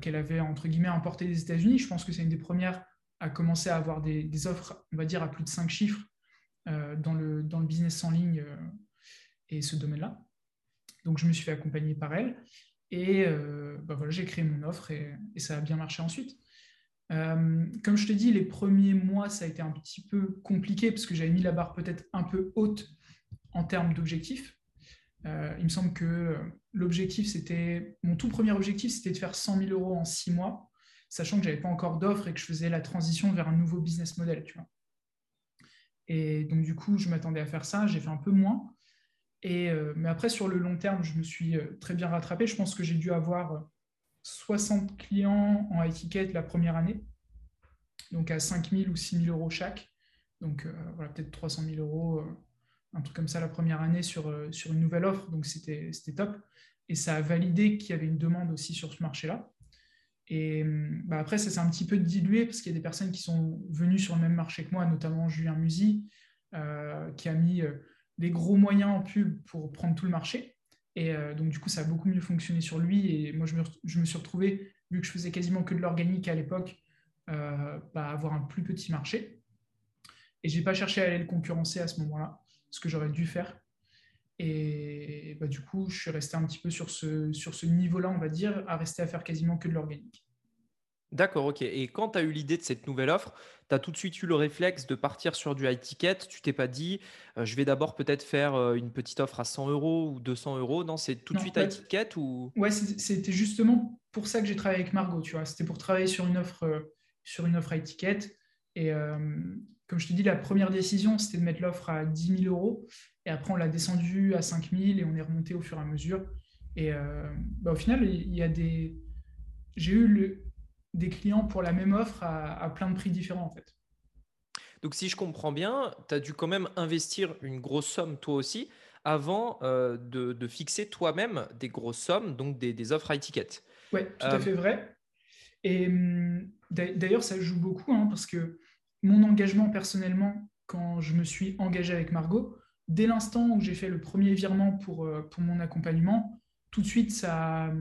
qu'elle avait, entre guillemets, importé des États-Unis. Je pense que c'est une des premières à commencer à avoir des, offres, on va dire, à plus de 5 chiffres dans, le, dans le business en ligne et ce domaine-là. Donc, je me suis fait accompagner par elle. Et euh, bah voilà, j'ai créé mon offre et, ça a bien marché ensuite. Euh, comme je te dis, les premiers mois, ça a été un petit peu compliqué parce que j'avais mis la barre peut-être un peu haute en termes d'objectifs. Euh, il me semble que l'objectif, c'était mon tout premier objectif, c'était de faire 100 000 euros en six mois, sachant que je n'avais pas encore d'offre et que je faisais la transition vers un nouveau business model. Tu vois. Et donc, du coup, je m'attendais à faire ça. J'ai fait un peu moins. Euh, mais après, sur le long terme, je me suis euh, très bien rattrapé. Je pense que j'ai dû avoir 60 euh, clients en étiquette la première année, donc à 5 000 ou 6 000 euros chaque. Donc voilà, peut-être 300 000 euros, un truc comme ça la première année sur, sur une nouvelle offre. Donc c'était top. Et ça a validé qu'il y avait une demande aussi sur ce marché-là. Et bah, après, ça s'est un petit peu dilué parce qu'il y a des personnes qui sont venues sur le même marché que moi, notamment Julien Musy, qui a mis des gros moyens en pub pour prendre tout le marché. Et euh, donc, du coup, ça a beaucoup mieux fonctionné sur lui. Et moi, je me, je me suis retrouvé, vu que je faisais quasiment que de l'organique à l'époque, euh, bah, avoir un plus petit marché. Et je n'ai pas cherché à aller le concurrencer à ce moment-là, ce que j'aurais dû faire. Et bah, du coup, je suis resté un petit peu sur ce, sur ce niveau-là, on va dire, à rester à faire quasiment que de l'organique. D'accord, ok. Et quand tu as eu l'idée de cette nouvelle offre, tu as tout de suite eu le réflexe de partir sur du high ticket? Tu t'es pas dit, euh, je vais d'abord peut-être faire euh, une petite offre à 100 euros ou 200 euros? Non, c'est tout de suite high ticket ou? Ouais, c'était justement pour ça que j'ai travaillé avec Margot. Tu vois, c'était pour travailler sur une offre, euh, sur une offre high ticket. Et comme je te dis, la première décision, c'était de mettre l'offre à 10 000 euros. Et après, on l'a descendu à 5 000 et on est remonté au fur et à mesure. Et bah, au final, il y a des. J'ai eu le, des clients pour la même offre à, plein de prix différents en fait. Donc si je comprends bien, tu as dû quand même investir une grosse somme toi aussi avant euh, de, fixer toi-même des grosses sommes, donc des, offres à étiquette. Oui, tout à euh, fait vrai. Et hum, d'ailleurs, ça joue beaucoup hein, parce que mon engagement personnellement, quand je me suis engagé avec Margot, dès l'instant où j'ai fait le premier virement pour, euh, pour mon accompagnement, tout de suite, ça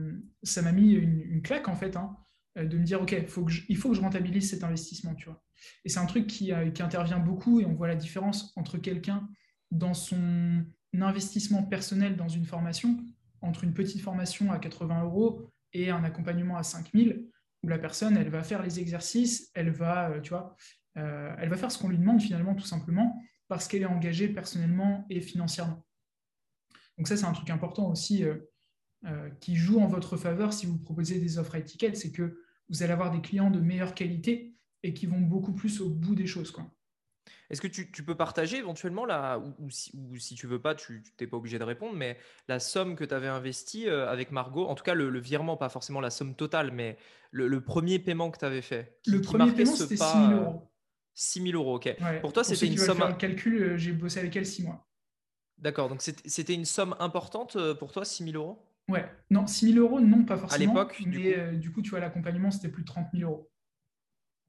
ça m'a mis une, claque en fait. Hein. Euh, de me dire, OK, faut que il faut que je rentabilise cet investissement, tu vois. Et c'est un truc qui, euh, qui, intervient beaucoup et on voit la différence entre quelqu'un dans son investissement personnel dans une formation, entre une petite formation à 80 euros et un accompagnement à 5000, où la personne, elle va faire les exercices, elle va, tu vois, elle va faire ce qu'on lui demande finalement, tout simplement, parce qu'elle est engagée personnellement et financièrement. Donc ça, c'est un truc important aussi qui joue en votre faveur si vous proposez des offres à étiquette, c'est que vous allez avoir des clients de meilleure qualité et qui vont beaucoup plus au bout des choses. Quoi. Est-ce que tu, peux partager éventuellement, là, ou, si, tu tu veux pas, tu n'es pas obligé de répondre, mais la somme que tu avais investie euh, avec Margot, en tout cas le, virement, pas forcément la somme totale, mais le, premier paiement que tu avais fait Le premier paiement, c'était 6 000 euros. 6 000 euros, ok. Pour toi, c'était une somme. Faire le calcul, euh, j'ai bossé avec elle 6 mois. D'accord, donc c'était une somme importante euh, pour toi, 6 000 euros? Ouais, non, 6 000 euros, non, pas forcément. À l'époque, mais du coup, tu vois, l'accompagnement, c'était plus de 30 000 euros.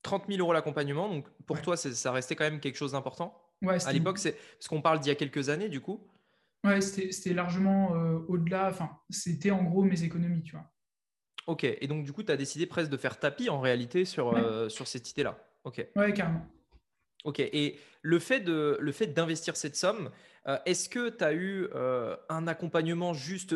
30 000 euros l'accompagnement, donc pour toi, ça restait quand même quelque chose d'important? Ouais, à l'époque, c'est parce qu'on parle d'il y a quelques années, du coup. Ouais, c'était largement euh, au-delà. Enfin, c'était en gros mes économies, tu vois. Ok, et donc du coup, tu as décidé presque de faire tapis en réalité sur, euh, sur cette idée-là? Ok. Ouais, carrément. Ok, et le fait de le fait d'investir cette somme, euh, est-ce que tu as eu un accompagnement juste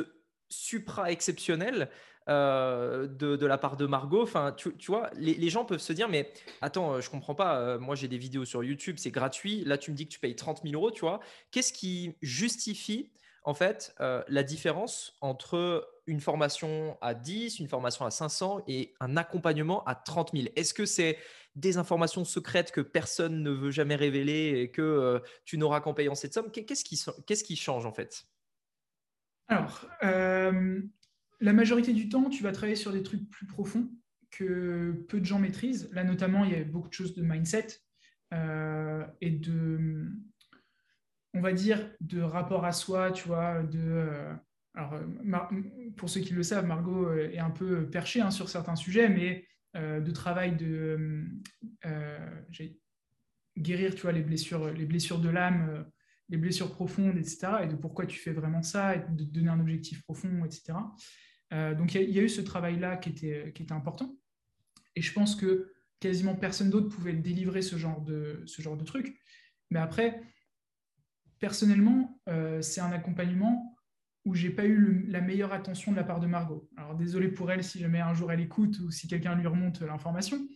supra-exceptionnel euh, de, la part de Margot? Enfin, tu, vois, les, gens peuvent se dire, mais attends, euh, je comprends pas. Euh, moi, j'ai des vidéos sur YouTube, c'est gratuit. Là, tu me dis que tu payes 30 000 euros, tu vois. Qu'est-ce qui justifie en fait la différence entre une formation à 10, une formation à 500 et un accompagnement à 30 000 Est-ce que c'est des informations secrètes que personne ne veut jamais révéler et que tu n'auras qu'en payant cette somme Qu'est-ce qui, change en fait? Alors, la majorité du temps, tu vas travailler sur des trucs plus profonds que peu de gens maîtrisent. Là, notamment, il y a beaucoup de choses de mindset euh, et de, on va dire, de rapport à soi, tu vois, de... Euh, alors, pour ceux qui le savent, Margot est un peu perchée hein, sur certains sujets, mais euh, de travail de guérir, tu vois, les blessures, les blessures de l'âme, les blessures profondes, etc., et de pourquoi tu fais vraiment ça, et de donner un objectif profond, etc. Euh, donc il y, a eu ce travail-là qui était, qui était important. Et je pense que quasiment personne d'autre pouvait délivrer ce genre de, ce genre de truc. Mais après, personnellement, euh, c'est un accompagnement où j'ai pas eu la meilleure attention de la part de Margot. Alors désolé pour elle si jamais un jour elle écoute ou si quelqu'un lui remonte l'information.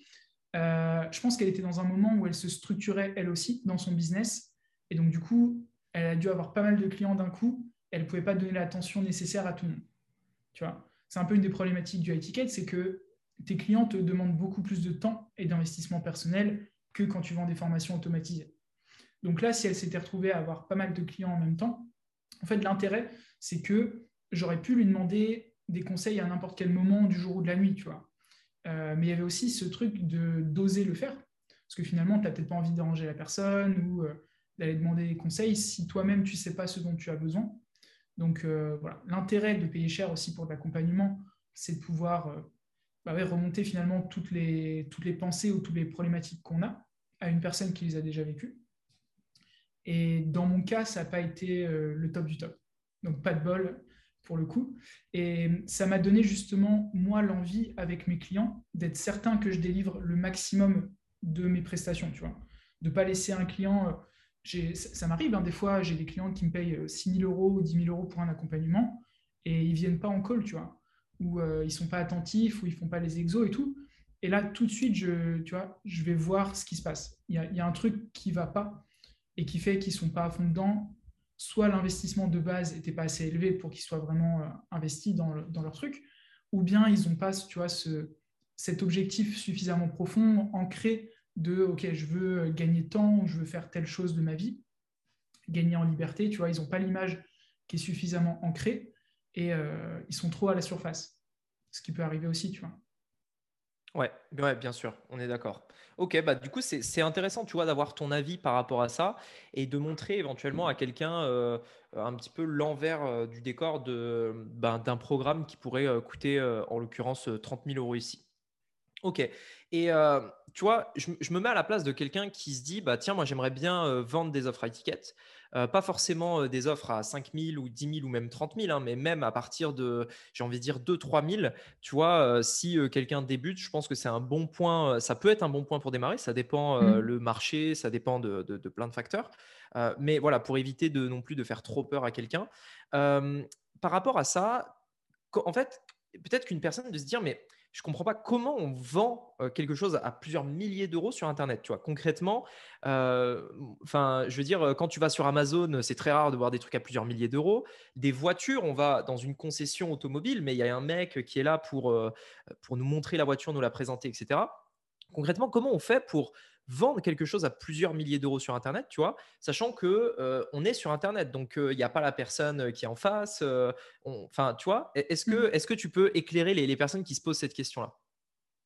Euh, je pense qu'elle était dans un moment où elle se structurait elle aussi dans son business. Et donc du coup, elle a dû avoir pas mal de clients d'un coup. Elle pouvait pas donner l'attention nécessaire à tout le monde. Tu vois, c'est un peu une des problématiques du high ticket, c'est que tes clients te demandent beaucoup plus de temps et d'investissement personnel que quand tu vends des formations automatisées. Donc là, si elle s'était retrouvée à avoir pas mal de clients en même temps, en fait, l'intérêt, c'est que j'aurais pu lui demander des conseils à n'importe quel moment du jour ou de la nuit, tu vois. Euh, mais il y avait aussi ce truc de d'oser le faire, parce que finalement, tu n'as peut-être pas envie de déranger la personne ou euh, d'aller demander des conseils si toi-même tu ne sais pas ce dont tu as besoin. Donc euh, voilà, l'intérêt de payer cher aussi pour l'accompagnement, c'est de pouvoir bah remonter finalement toutes les, toutes les pensées ou toutes les problématiques qu'on a à une personne qui les a déjà vécues. Et dans mon cas, ça n'a pas été euh, le top du top. Donc pas de bol pour le coup. Et ça m'a donné justement, moi, l'envie avec mes clients d'être certain que je délivre le maximum de mes prestations, tu vois. De ne pas laisser un client ça, m'arrive, hein, des fois, j'ai des clients qui me payent 6 000 euros ou 10 000 euros pour un accompagnement et ils ne viennent pas en call, tu vois, ou euh, ils ne sont pas attentifs, ou ils ne font pas les exos et tout. Et là, tout de suite, je, tu vois, je vais voir ce qui se passe. Il y a, un truc qui ne va pas et qui fait qu'ils ne sont pas à fond dedans. Soit l'investissement de base n'était pas assez élevé pour qu'ils soient vraiment euh, investis dans, leur truc, ou bien ils n'ont pas tu vois, ce, cet objectif suffisamment profond, ancré de OK, je veux gagner temps, je veux faire telle chose de ma vie, gagner en liberté, tu ils n'ont pas l'image qui est suffisamment ancrée et euh, ils sont trop à la surface. Ce qui peut arriver aussi, tu vois. Ouais, ouais, bien sûr, on est d'accord. Ok, bah du coup, c'est intéressant, tu vois, d'avoir ton avis par rapport à ça et de montrer éventuellement à quelqu'un euh, un petit peu l'envers euh, du décor ben, d'un programme qui pourrait coûter, en l'occurrence, 30 000 euros ici. Ok. Et euh, tu vois, je, me mets à la place de quelqu'un qui se dit, bah tiens, moi j'aimerais bien euh, vendre des offres à. Euh, pas forcément des offres à 5 000 ou 10 000 ou même 30 000, hein, mais même à partir de, j'ai envie de dire 2 3 000. Tu vois, si quelqu'un débute, je pense que c'est un bon point. ça peut être un bon point pour démarrer. Ça dépend mmh. le marché, ça dépend de, de plein de facteurs. mais voilà, pour éviter de non plus de faire trop peur à quelqu'un. par rapport à ça, en fait, peut-être qu'une personne de se dire, mais je comprends pas comment on vend quelque chose à plusieurs milliers d'euros sur Internet. Tu vois, concrètement, enfin, je veux dire, quand tu vas sur Amazon, c'est très rare de voir des trucs à plusieurs milliers d'euros. Des voitures, on va dans une concession automobile, mais il y a un mec qui est là pour nous montrer la voiture, nous la présenter, etc. Concrètement, comment on fait pour vendre quelque chose à plusieurs milliers d'euros sur Internet, tu vois, sachant que euh, on est sur Internet, donc euh, il n'y a pas la personne euh, qui est en face. Enfin, tu vois, est-ce que, mmh. est que tu peux éclairer les, personnes qui se posent cette question-là?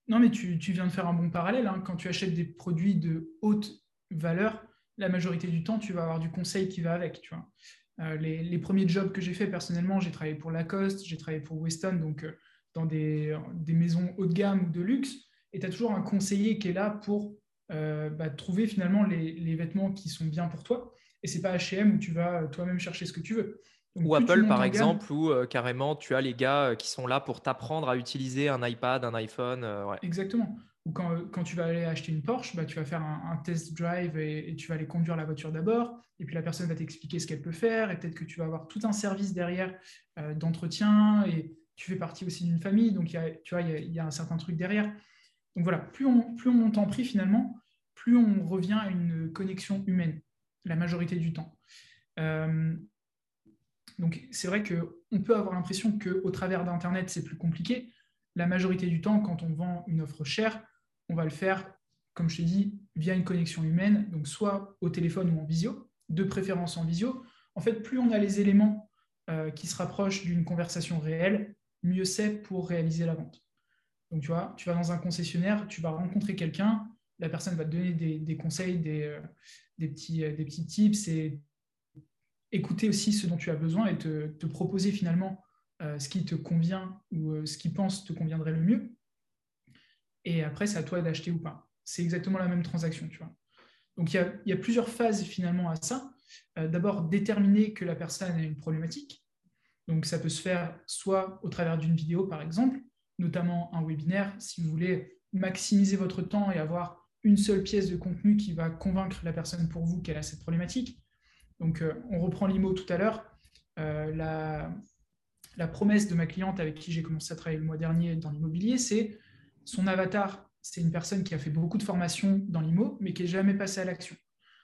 Non, mais tu, viens de faire un bon parallèle. Hein. Quand tu achètes des produits de haute valeur, la majorité du temps, tu vas avoir du conseil qui va avec, tu vois. Les, premiers jobs que j'ai fait personnellement, j'ai travaillé pour Lacoste, j'ai travaillé pour Weston, donc dans des, des maisons haut de gamme ou de luxe, et tu as toujours un conseiller qui est là pour euh, bah, trouver finalement les, vêtements qui sont bien pour toi. Et c'est pas H&M où tu vas euh, toi-même chercher ce que tu veux. ou Apple par exemple, où euh, carrément tu as les gars qui sont là pour t'apprendre à utiliser un iPad, un iPhone. Exactement. Ou quand, quand, tu vas aller acheter une Porsche, bah, tu vas faire un, test drive et, tu vas aller conduire la voiture d'abord. Et puis la personne va t'expliquer ce qu'elle peut faire. Et peut-être que tu vas avoir tout un service derrière d'entretien. Et tu fais partie aussi d'une famille. Donc y a, tu vois, il y, a un certain truc derrière. Donc voilà, plus on, monte en prix finalement, plus on revient à une connexion humaine, la majorité du temps. Euh, donc c'est vrai qu'on peut avoir l'impression qu'au travers d'Internet, c'est plus compliqué. La majorité du temps, quand on vend une offre chère, on va le faire, comme je t'ai dit, via une connexion humaine, donc soit au téléphone ou en visio, de préférence en visio. En fait, plus on a les éléments euh, qui se rapprochent d'une conversation réelle, mieux c'est pour réaliser la vente. Donc, tu vois, tu vas dans un concessionnaire, tu vas rencontrer quelqu'un, la personne va te donner des, conseils, euh, des, petits, euh, des petits tips et écouter aussi ce dont tu as besoin et te, proposer finalement euh, ce qui te convient ou ce qu'il pense te conviendrait le mieux. Et après, c'est à toi d'acheter ou pas. C'est exactement la même transaction, tu vois. Donc, il y a, plusieurs phases finalement à ça. D'abord, déterminer que la personne a une problématique. Donc, ça peut se faire soit au travers d'une vidéo, par exemple, notamment un webinaire, si vous voulez maximiser votre temps et avoir une seule pièce de contenu qui va convaincre la personne pour vous qu'elle a cette problématique. Donc, euh, on reprend l'IMO tout à l'heure. Euh, la, la, promesse de ma cliente avec qui j'ai commencé à travailler le mois dernier dans l'immobilier, c'est son avatar, c'est une personne qui a fait beaucoup de formations dans l'IMO, mais qui n'est jamais passée à l'action.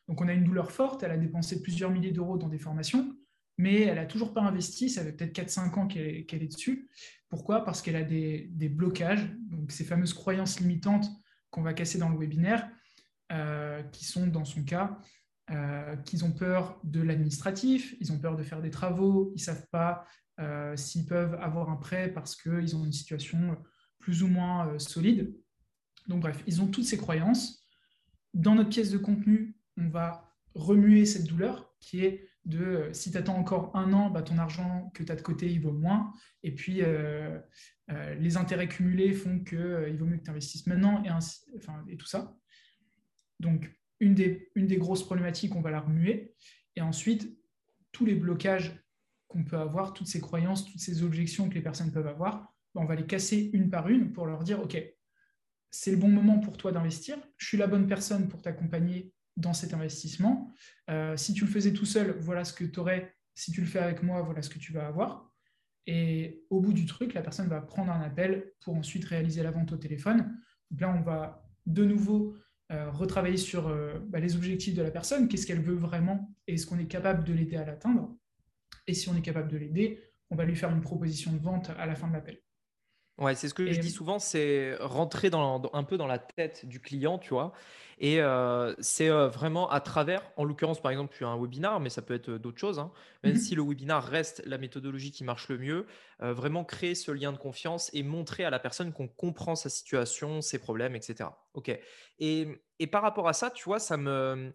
Donc, on a une douleur forte, elle a dépensé plusieurs milliers d'euros dans des formations, mais elle n'a toujours pas investi, ça fait peut-être 4-5 ans qu'elle est, dessus. Pourquoi? Parce qu'elle a des, blocages, ces fameuses croyances limitantes qu'on va casser dans le webinaire, euh, qui sont dans son cas, euh, qu'ils ont peur de l'administratif, ils ont peur de faire des travaux, ils ne savent pas euh, s'ils peuvent avoir un prêt parce qu'ils ont une situation plus ou moins solide. Donc bref, ils ont toutes ces croyances. Dans notre pièce de contenu, on va remuer cette douleur qui est de euh, si tu attends encore un an, bah, ton argent que tu as de côté, il vaut moins. Et puis, euh, euh, les intérêts cumulés font qu'il vaut mieux que tu investisses maintenant et, enfin, et tout ça. Donc, une des, une des grosses problématiques, on va la remuer. Et ensuite, tous les blocages qu'on peut avoir, toutes ces croyances, toutes ces objections que les personnes peuvent avoir, bah, on va les casser une par une pour leur dire, OK, c'est le bon moment pour toi d'investir, je suis la bonne personne pour t'accompagner dans cet investissement. Euh, si tu le faisais tout seul, voilà ce que tu aurais. Si tu le fais avec moi, voilà ce que tu vas avoir. Et au bout du truc, la personne va prendre un appel pour ensuite réaliser la vente au téléphone. Donc là, on va de nouveau euh, retravailler sur euh, bah, les objectifs de la personne, qu'est-ce qu'elle veut vraiment et est-ce qu'on est capable de l'aider à l'atteindre? Et si on est capable de l'aider, on va lui faire une proposition de vente à la fin de l'appel. Ouais, c'est ce que je dis souvent, c'est rentrer dans, un peu dans la tête du client, tu vois. Et euh, c'est euh, vraiment à travers, en l'occurrence, par exemple, tu as un webinar, mais ça peut être d'autres choses. Hein. Même mmh si le webinar reste la méthodologie qui marche le mieux, euh, vraiment créer ce lien de confiance et montrer à la personne qu'on comprend sa situation, ses problèmes, etc. Ok. Et, et, par rapport à ça, tu vois, ça me,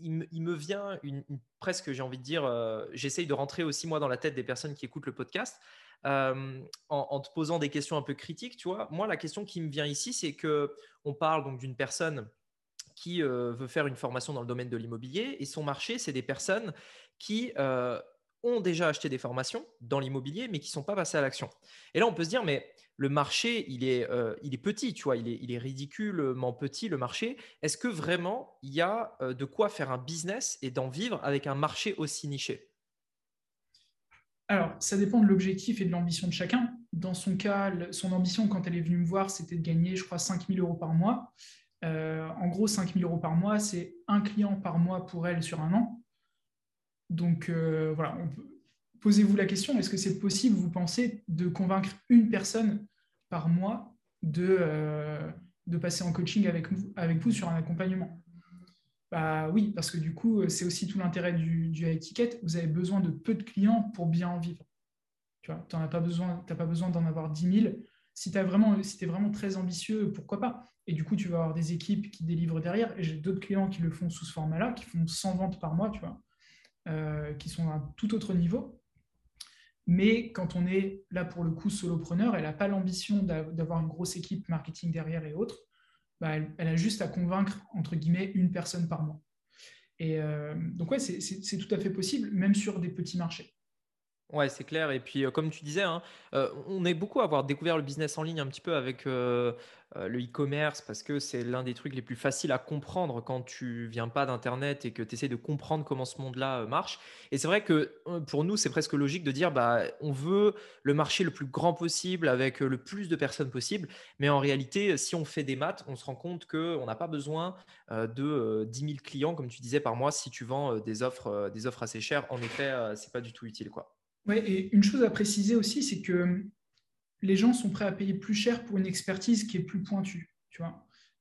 il, me, vient une, presque, j'ai envie de dire, j'essaye de rentrer aussi moi dans la tête des personnes qui écoutent le podcast. Euh, en, te posant des questions un peu critiques, tu vois. Moi, la question qui me vient ici, c'est que on parle donc d'une personne qui euh, veut faire une formation dans le domaine de l'immobilier et son marché, c'est des personnes qui euh, ont déjà acheté des formations dans l'immobilier, mais qui ne sont pas passées à l'action. Et là, on peut se dire, mais le marché, il est, petit, tu vois, il est, il est ridiculement petit, le marché. Est-ce que vraiment, il y a de quoi faire un business et d'en vivre avec un marché aussi niché? Alors, ça dépend de l'objectif et de l'ambition de chacun. Dans son cas, son ambition, quand elle est venue me voir, c'était de gagner, je crois, 5 000 euros par mois. Euh, en gros, 5 000 euros par mois, c'est un client par mois pour elle sur un an. Donc, euh, voilà, posez-vous la question, est-ce que c'est possible, vous pensez, de convaincre une personne par mois de, euh, passer en coaching avec vous sur un accompagnement? Bah oui, parce que du coup, c'est aussi tout l'intérêt du, du étiquette. Vous avez besoin de peu de clients pour bien en vivre. Tu vois, n'as pas besoin, pas besoin d'en avoir 10 000. Si tu vraiment, es vraiment très ambitieux, pourquoi pas? Et du coup, tu vas avoir des équipes qui délivrent derrière. Et j'ai d'autres clients qui le font sous ce format-là, qui font 100 ventes par mois, tu vois, euh, qui sont à un tout autre niveau. Mais quand on est là pour le coup solopreneur, elle n'a pas l'ambition d'avoir une grosse équipe marketing derrière et autres. Bah, elle, a juste à convaincre, entre guillemets, une personne par mois. Et euh, donc, ouais, c'est tout à fait possible, même sur des petits marchés. Ouais, c'est clair. Et puis, euh, comme tu disais, hein, euh, on est beaucoup à avoir découvert le business en ligne un petit peu avec euh, le e-commerce parce que c'est l'un des trucs les plus faciles à comprendre quand tu viens pas d'Internet et que tu essaies de comprendre comment ce monde-là marche. Et c'est vrai que pour nous, c'est presque logique de dire, bah, on veut le marché le plus grand possible avec le plus de personnes possible. Mais en réalité, si on fait des maths, on se rend compte qu'on n'a pas besoin de 10 000 clients, comme tu disais, par mois si tu vends des offres, des offres assez chères. En effet, c'est pas du tout utile, quoi. Ouais, et une chose à préciser aussi, c'est que les gens sont prêts à payer plus cher pour une expertise qui est plus pointue. Tu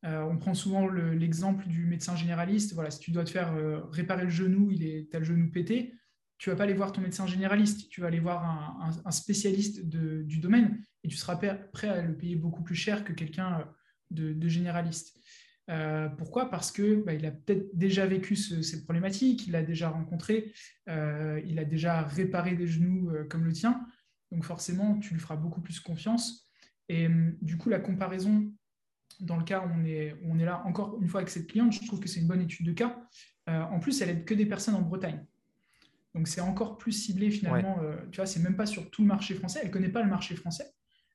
euh, on prend souvent l'exemple du médecin généraliste. Voilà, si tu dois te faire euh, réparer le genou, est, as le genou pété, tu vas pas aller voir ton médecin généraliste, tu vas aller voir un, spécialiste du domaine et tu seras prêt à le payer beaucoup plus cher que quelqu'un euh, de, généraliste. Euh, pourquoi? Parce que bah, il a peut-être déjà vécu ces problématiques, il a déjà rencontré, euh, il a déjà réparé des genoux euh, comme le tien. Donc forcément, tu lui feras beaucoup plus confiance. Et hum, du coup, la comparaison, dans le cas où on est, on est là encore une fois avec cette cliente, je trouve que c'est une bonne étude de cas. en plus, elle aide que des personnes en Bretagne. Donc c'est encore plus ciblé finalement. tu vois, c'est même pas sur tout le marché français. Elle connaît pas le marché français.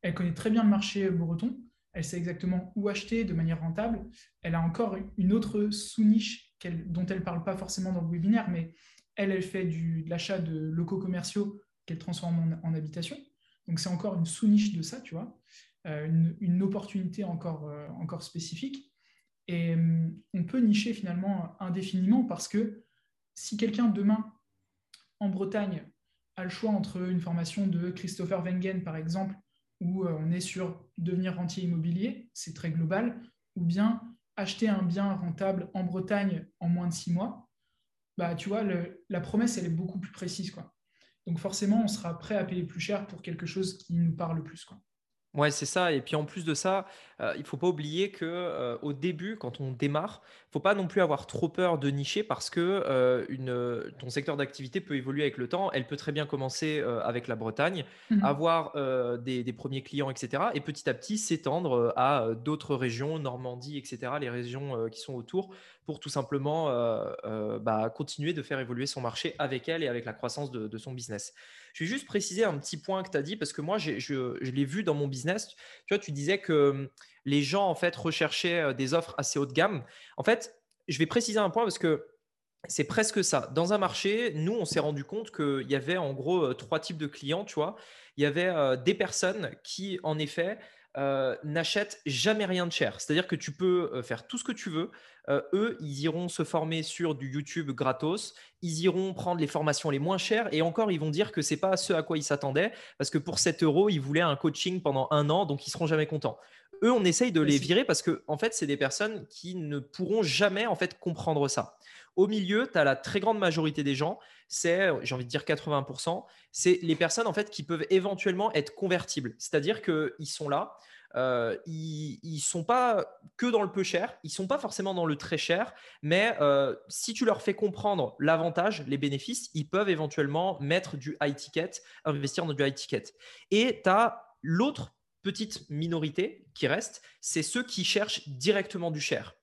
Elle connaît très bien le marché breton elle sait exactement où acheter de manière rentable. Elle a encore une autre sous-niche dont elle ne parle pas forcément dans le webinaire, mais elle, elle fait du, de l'achat de locaux commerciaux qu'elle transforme en, habitation. Donc c'est encore une sous-niche de ça, tu vois, euh, une, opportunité encore, euh, encore spécifique. Et hum, on peut nicher finalement indéfiniment parce que si quelqu'un demain en Bretagne a le choix entre une formation de Christopher Wengen, par exemple, où euh, on est sur devenir rentier immobilier, c'est très global, ou bien acheter un bien rentable en Bretagne en moins de six mois, bah, tu vois, la promesse, elle est beaucoup plus précise. Quoi. Donc forcément, on sera prêt à payer plus cher pour quelque chose qui nous parle plus. Ouais, c'est ça. Et puis en plus de ça, euh, il faut pas oublier que euh, au début, quand on démarre, faut pas non plus avoir trop peur de nicher parce que euh, une, ton secteur d'activité peut évoluer avec le temps. Elle peut très bien commencer avec la Bretagne, mmh avoir des, des premiers clients, etc. Et petit à petit s'étendre à d'autres régions, Normandie, etc. Les régions qui sont autour pour tout simplement bah, continuer de faire évoluer son marché avec elle et avec la croissance de, son business. Je vais juste préciser un petit point que tu as dit parce que moi, je, l'ai vu dans mon business. Tu vois, tu disais que hum, les gens, en fait, recherchaient euh, des offres assez haut de gamme. En fait, je vais préciser un point parce que c'est presque ça. Dans un marché, nous, on s'est rendu compte qu'il y avait en gros euh, trois types de clients, tu vois. Il y avait euh, des personnes qui, en effet, n'achètent jamais rien de cher. C'est-à-dire que tu peux faire tout ce que tu veux. eux, ils iront se former sur du YouTube gratos. Ils iront prendre les formations les moins chères. Et encore, ils vont dire que c'est pas ce à quoi ils s'attendaient. Parce que pour 7 euros, ils voulaient un coaching pendant un an. Donc, ils seront jamais contents eux, on essaye de les virer parce que, en fait, c'est des personnes qui ne pourront jamais en fait comprendre ça. Au milieu, tu as la très grande majorité des gens, c'est, j'ai envie de dire 80%, c'est les personnes en fait qui peuvent éventuellement être convertibles. C'est-à-dire qu'ils sont là, euh, ils ne sont pas que dans le peu cher, ils sont pas forcément dans le très cher, mais euh, si tu leur fais comprendre l'avantage, les bénéfices, ils peuvent éventuellement mettre du high ticket, investir dans du high ticket. Et tu as l'autre petite minorité qui reste, c'est ceux qui cherchent directement du cher.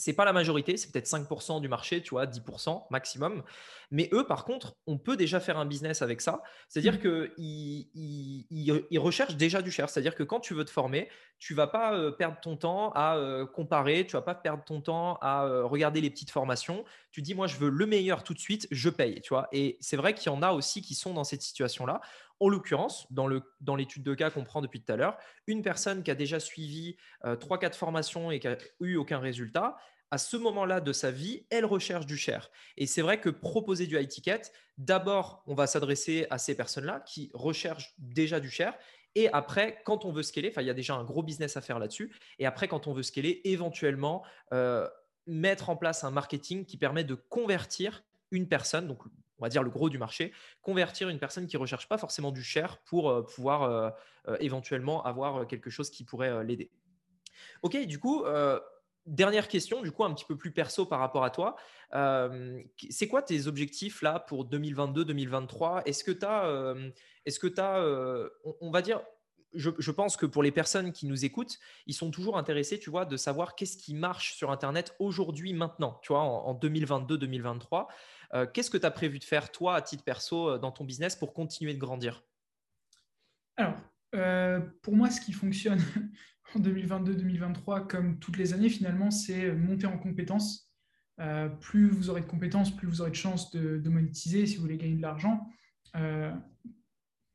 C'est pas la majorité, c'est peut-être 5% du marché, tu vois, 10% maximum. Mais eux, par contre, on peut déjà faire un business avec ça. C'est-à-dire mmh. qu'ils recherchent déjà du cher. C'est-à-dire que quand tu veux te former, tu vas pas euh, perdre ton temps à euh, comparer, tu vas pas perdre ton temps à euh, regarder les petites formations. Tu dis, moi, je veux le meilleur tout de suite, je paye, tu vois. Et c'est vrai qu'il y en a aussi qui sont dans cette situation-là. En l'occurrence, dans, l'étude de cas qu'on prend depuis tout à l'heure, une personne qui a déjà suivi euh, trois, 4 formations et qui n'a eu aucun résultat, à ce moment-là de sa vie, elle recherche du cher. Et c'est vrai que proposer du high ticket, d'abord, on va s'adresser à ces personnes-là qui recherchent déjà du cher. Et après, quand on veut scaler, enfin, il y a déjà un gros business à faire là-dessus. Et après, quand on veut scaler, éventuellement, euh, mettre en place un marketing qui permet de convertir une personne, donc on va dire le gros du marché, convertir une personne qui ne recherche pas forcément du cher pour euh, pouvoir euh, euh, éventuellement avoir quelque chose qui pourrait l'aider. Ok, du coup, dernière question, du coup un petit peu plus perso par rapport à toi. c'est quoi tes objectifs là pour 2022-2023 Est-ce que tu as, est-ce que as on, va dire, je, pense que pour les personnes qui nous écoutent, ils sont toujours intéressés, tu vois, de savoir qu'est-ce qui marche sur Internet aujourd'hui, maintenant, tu vois, en 2022-2023. Euh, qu'est-ce que tu as prévu de faire, toi, à titre perso, euh, dans ton business pour continuer de grandir? Alors, euh, pour moi, ce qui fonctionne en 2022-2023, comme toutes les années, finalement, c'est monter en compétences. plus vous aurez de compétences, plus vous aurez de chances de, monétiser si vous voulez gagner de l'argent.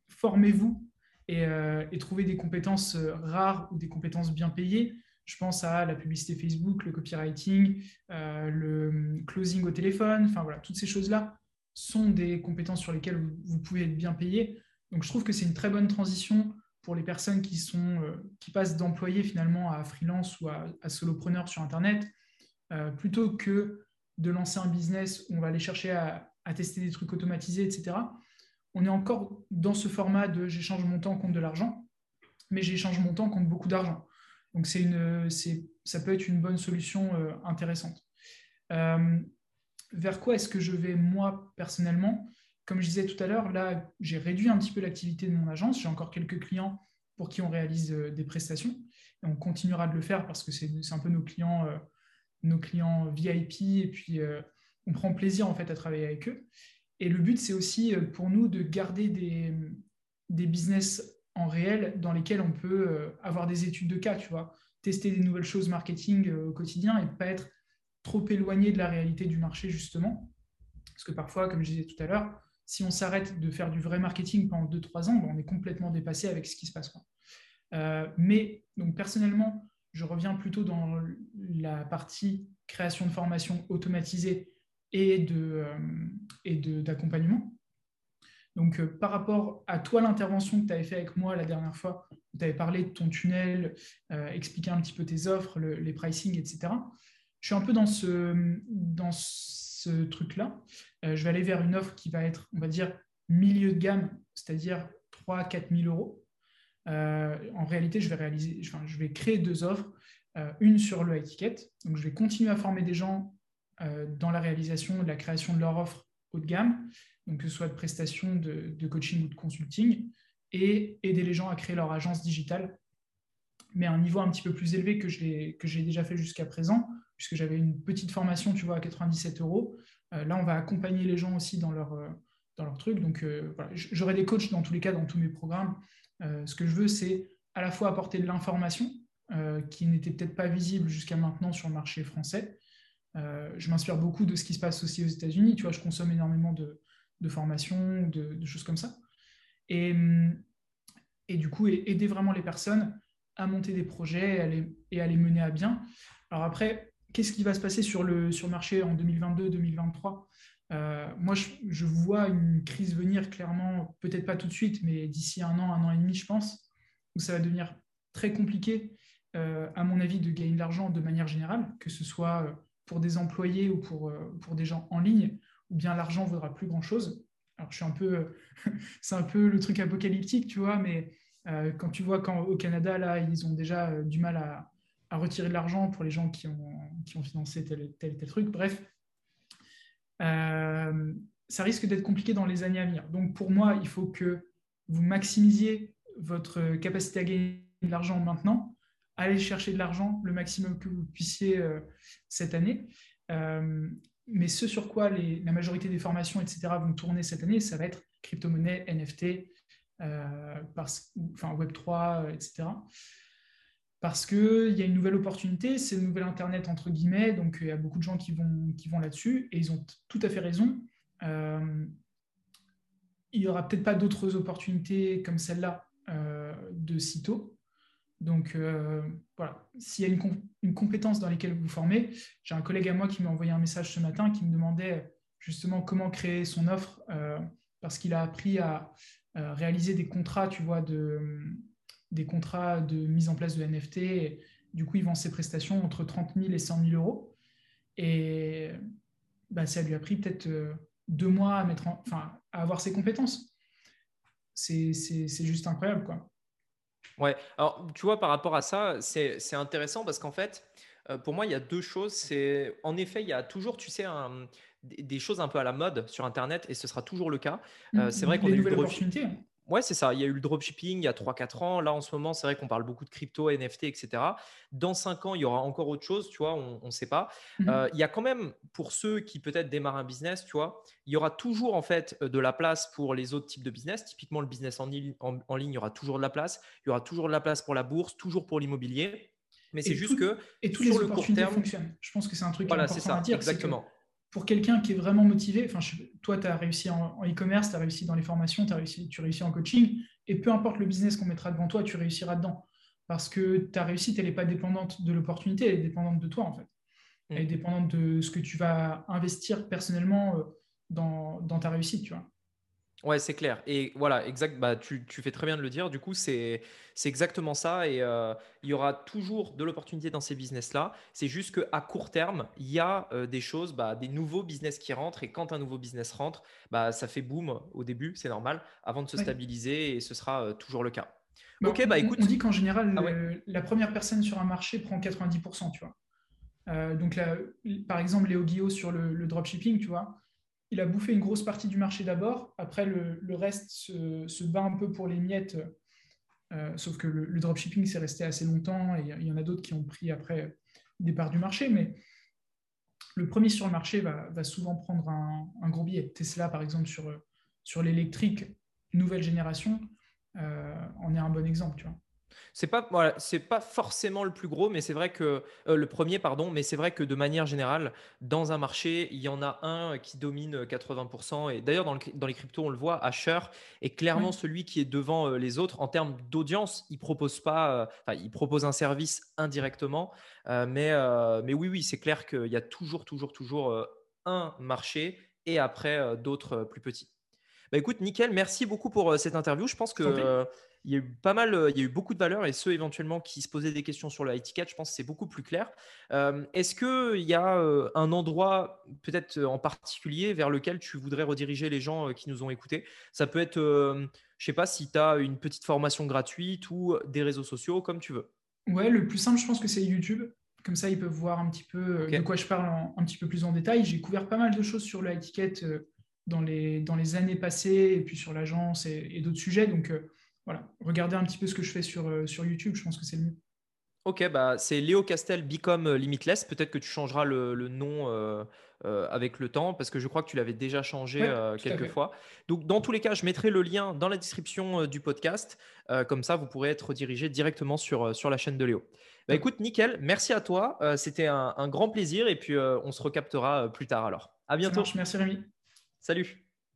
Formez-vous et, et, trouvez des compétences rares ou des compétences bien payées. Je pense à la publicité Facebook, le copywriting, euh, le closing au téléphone. Enfin voilà, toutes ces choses-là sont des compétences sur lesquelles vous, pouvez être bien payé. Donc je trouve que c'est une très bonne transition pour les personnes qui, sont, euh, qui passent d'employé finalement à freelance ou à, solopreneur sur Internet, euh, plutôt que de lancer un business où on va aller chercher à, à, tester des trucs automatisés, etc. On est encore dans ce format de j'échange mon temps contre de l'argent, mais j'échange mon temps contre beaucoup d'argent. Donc, c'est une, ça peut être une bonne solution euh, intéressante. Euh, vers quoi est-ce que je vais moi personnellement? Comme je disais tout à l'heure, là, j'ai réduit un petit peu l'activité de mon agence. J'ai encore quelques clients pour qui on réalise euh, des prestations. On continuera de le faire parce que c'est un peu nos clients, nos clients VIP. Et puis, on prend plaisir en fait à travailler avec eux. Et le but, c'est aussi pour nous de garder des, des business en réel dans lesquels on peut euh, avoir des études de cas, tu vois, tester des nouvelles choses marketing euh, au quotidien et pas être trop éloigné de la réalité du marché, justement. Parce que parfois, comme je disais tout à l'heure, si on s'arrête de faire du vrai marketing pendant 2-3 ans, ben, on est complètement dépassé avec ce qui se passe. Euh, mais donc personnellement, je reviens plutôt dans la partie création de formation automatisée et d'accompagnement. Donc, euh, par rapport à toi, l'intervention que tu avais fait avec moi la dernière fois, tu avais parlé de ton tunnel, euh, expliqué un petit peu tes offres, les pricing, etc. Je suis un peu dans ce, dans ce truc-là. Euh, je vais aller vers une offre qui va être, on va dire, milieu de gamme, c'est-à-dire 3 4 000 euros. en réalité, je vais, réaliser, je vais créer deux offres, une sur le étiquette. Donc, je vais continuer à former des gens dans la réalisation et la création de leur offre haut de gamme donc que ce soit de prestations de, coaching ou de consulting, et aider les gens à créer leur agence digitale, mais à un niveau un petit peu plus élevé que j'ai déjà fait jusqu'à présent, puisque j'avais une petite formation, tu vois, à 97 euros. Euh, là, on va accompagner les gens aussi dans leur, euh, dans leur truc. Donc, euh, voilà, j'aurai des coachs dans tous les cas, dans tous mes programmes. ce que je veux, c'est à la fois apporter de l'information, qui n'était peut-être pas visible jusqu'à maintenant sur le marché français. je m'inspire beaucoup de ce qui se passe aussi aux États-Unis. Tu vois, je consomme énormément de, de formation, de, choses comme ça. Et, et, du coup, aider vraiment les personnes à monter des projets et à les, mener à bien. Alors après, qu'est-ce qui va se passer sur le, sur marché en 2022-2023 euh, Moi, je, vois une crise venir clairement, peut-être pas tout de suite, mais d'ici un an, un an et demi, je pense, où ça va devenir très compliqué, euh, à mon avis, de gagner de l'argent de manière générale, que ce soit pour des employés ou pour, euh, pour des gens en ligne ou bien l'argent vaudra plus grand-chose. Alors, je suis un peu, c'est un peu le truc apocalyptique, tu vois, mais euh, quand tu vois qu'au Canada, là, ils ont déjà euh, du mal à, retirer de l'argent pour les gens qui ont, financé tel, tel, tel truc, bref, euh, ça risque d'être compliqué dans les années à venir. Donc, pour moi, il faut que vous maximisiez votre capacité à gagner de l'argent maintenant allez chercher de l'argent le maximum que vous puissiez cette année. Mais ce sur quoi la majorité des formations, etc., vont tourner cette année, ça va être crypto-monnaie, NFT, enfin Web3, etc parce qu'il y a une nouvelle opportunité, c'est une nouvelle Internet, entre guillemets, donc il y a beaucoup de gens qui vont, là-dessus, et ils ont tout à fait raison. Euh, il n'y aura peut-être pas d'autres opportunités comme celle-là euh, de sitôt. Donc euh, voilà, s'il y a une, compétence dans laquelle vous formez, j'ai un collègue à moi qui m'a envoyé un message ce matin qui me demandait justement comment créer son offre, parce qu'il a appris à réaliser des contrats, tu vois, de des contrats de mise en place de NFT. du coup, il vend ses prestations entre 30 000 et 100 000 euros. Et bah, ça lui a pris peut-être euh, deux mois à, mettre enfin, à avoir ses compétences. C'est juste incroyable. Quoi. Ouais, alors tu vois, par rapport à ça, c'est intéressant parce qu'en fait, euh, pour moi, il y a deux choses. C'est En effet, il y a toujours, tu sais, des choses un peu à la mode sur Internet et ce sera toujours le cas. Euh, c'est vrai qu'on a eu des opportunités. Ouais, c'est ça. Il y a eu le dropshipping il y a 3-4 ans. Là, en ce moment, c'est vrai qu'on parle beaucoup de crypto, NFT, etc. Dans 5 ans, il y aura encore autre chose, tu vois, on ne sait pas. Mmh euh, il y a quand même, pour ceux qui peut-être démarrent un business, tu vois, il y aura toujours en fait de la place pour les autres types de business. Typiquement, le business en, ligne, en, ligne, il y aura toujours de la place. Il y aura toujours de la place pour la bourse, toujours pour l'immobilier. Mais c'est juste que et tous les opportunités fonctionnent. Je pense que c'est un truc voilà, c'est ça, Exactement pour quelqu'un qui est vraiment motivé, enfin, toi, tu as réussi en e-commerce, tu as réussi dans les formations, as réussi, tu réussis en coaching, et peu importe le business qu'on mettra devant toi, tu réussiras dedans. Parce que ta réussite, elle n'est pas dépendante de l'opportunité, elle est dépendante de toi, en fait. Elle est mm. dépendante de ce que tu vas investir personnellement euh, dans, dans ta réussite, tu vois. Ouais, c'est clair. Et voilà, exact. Bah, tu, tu, fais très bien de le dire. Du coup, c'est exactement ça. Et euh, il y aura toujours de l'opportunité dans ces business-là. C'est juste qu'à court terme, il y a euh, des choses, bah, des nouveaux business qui rentrent. Et quand un nouveau business rentre, bah, ça fait boom au début, c'est normal, avant de se stabiliser. Et ce sera euh, toujours le cas. Bah, ok, bah écoute. On dit qu'en général, ah la première personne sur un marché prend 90%, tu vois. donc là, par exemple, Léo Guillot sur le, le dropshipping, tu vois il a bouffé une grosse partie du marché d'abord. Après, le, reste se, bat un peu pour les miettes. Euh, sauf que le, dropshipping, c'est resté assez longtemps et il y en a d'autres qui ont pris après des parts du marché. Mais le premier sur le marché va, souvent prendre un, gros billet. Tesla, par exemple, sur, sur l'électrique nouvelle génération, euh, en est un bon exemple. Tu vois. C'est pas voilà, c'est pas forcément le plus gros, mais c'est vrai que euh, le premier, pardon, mais c'est vrai que de manière générale, dans un marché, il y en a un qui domine 80%. Et d'ailleurs, dans, dans, les cryptos, on le voit, Asher est clairement celui qui est devant euh, les autres en termes d'audience. Il propose pas, euh, il propose un service indirectement, mais mais oui, oui, c'est clair qu'il y a toujours, toujours, toujours un marché et après d'autres plus petits. Bah écoute, nickel, merci beaucoup pour cette interview. Je pense que il y a eu pas mal, euh, il y a eu beaucoup de valeurs et ceux éventuellement qui se posaient des questions sur le ticket, je pense que c'est beaucoup plus clair. Euh, est-ce qu'il y a euh, un endroit peut-être en particulier vers lequel tu voudrais rediriger les gens qui nous ont écoutés? Ça peut être, je sais pas, si tu as une petite formation gratuite ou des réseaux sociaux, comme tu veux. Ouais, le plus simple, je pense que c'est YouTube. Comme ça, ils peuvent voir un petit peu de quoi je parle un petit peu plus en détail. J'ai couvert pas mal de choses sur le ticket dans, les, dans les années passées et puis sur l'agence et, et d'autres sujets. Donc, voilà, regardez un petit peu ce que je fais sur, euh, sur YouTube, je pense que c'est le mieux. Ok, bah, c'est Léo Castel Become Limitless. Peut-être que tu changeras le, nom euh, euh, avec le temps parce que je crois que tu l'avais déjà changé quelques fois. Donc, dans tous les cas, je mettrai le lien dans la description du podcast. comme ça, vous pourrez être redirigé directement sur, sur la chaîne de Léo. Bah, écoute, nickel. Merci à toi. C'était un, un, grand plaisir et puis on se recaptera plus tard alors. À bientôt. Merci Rémi. Salut.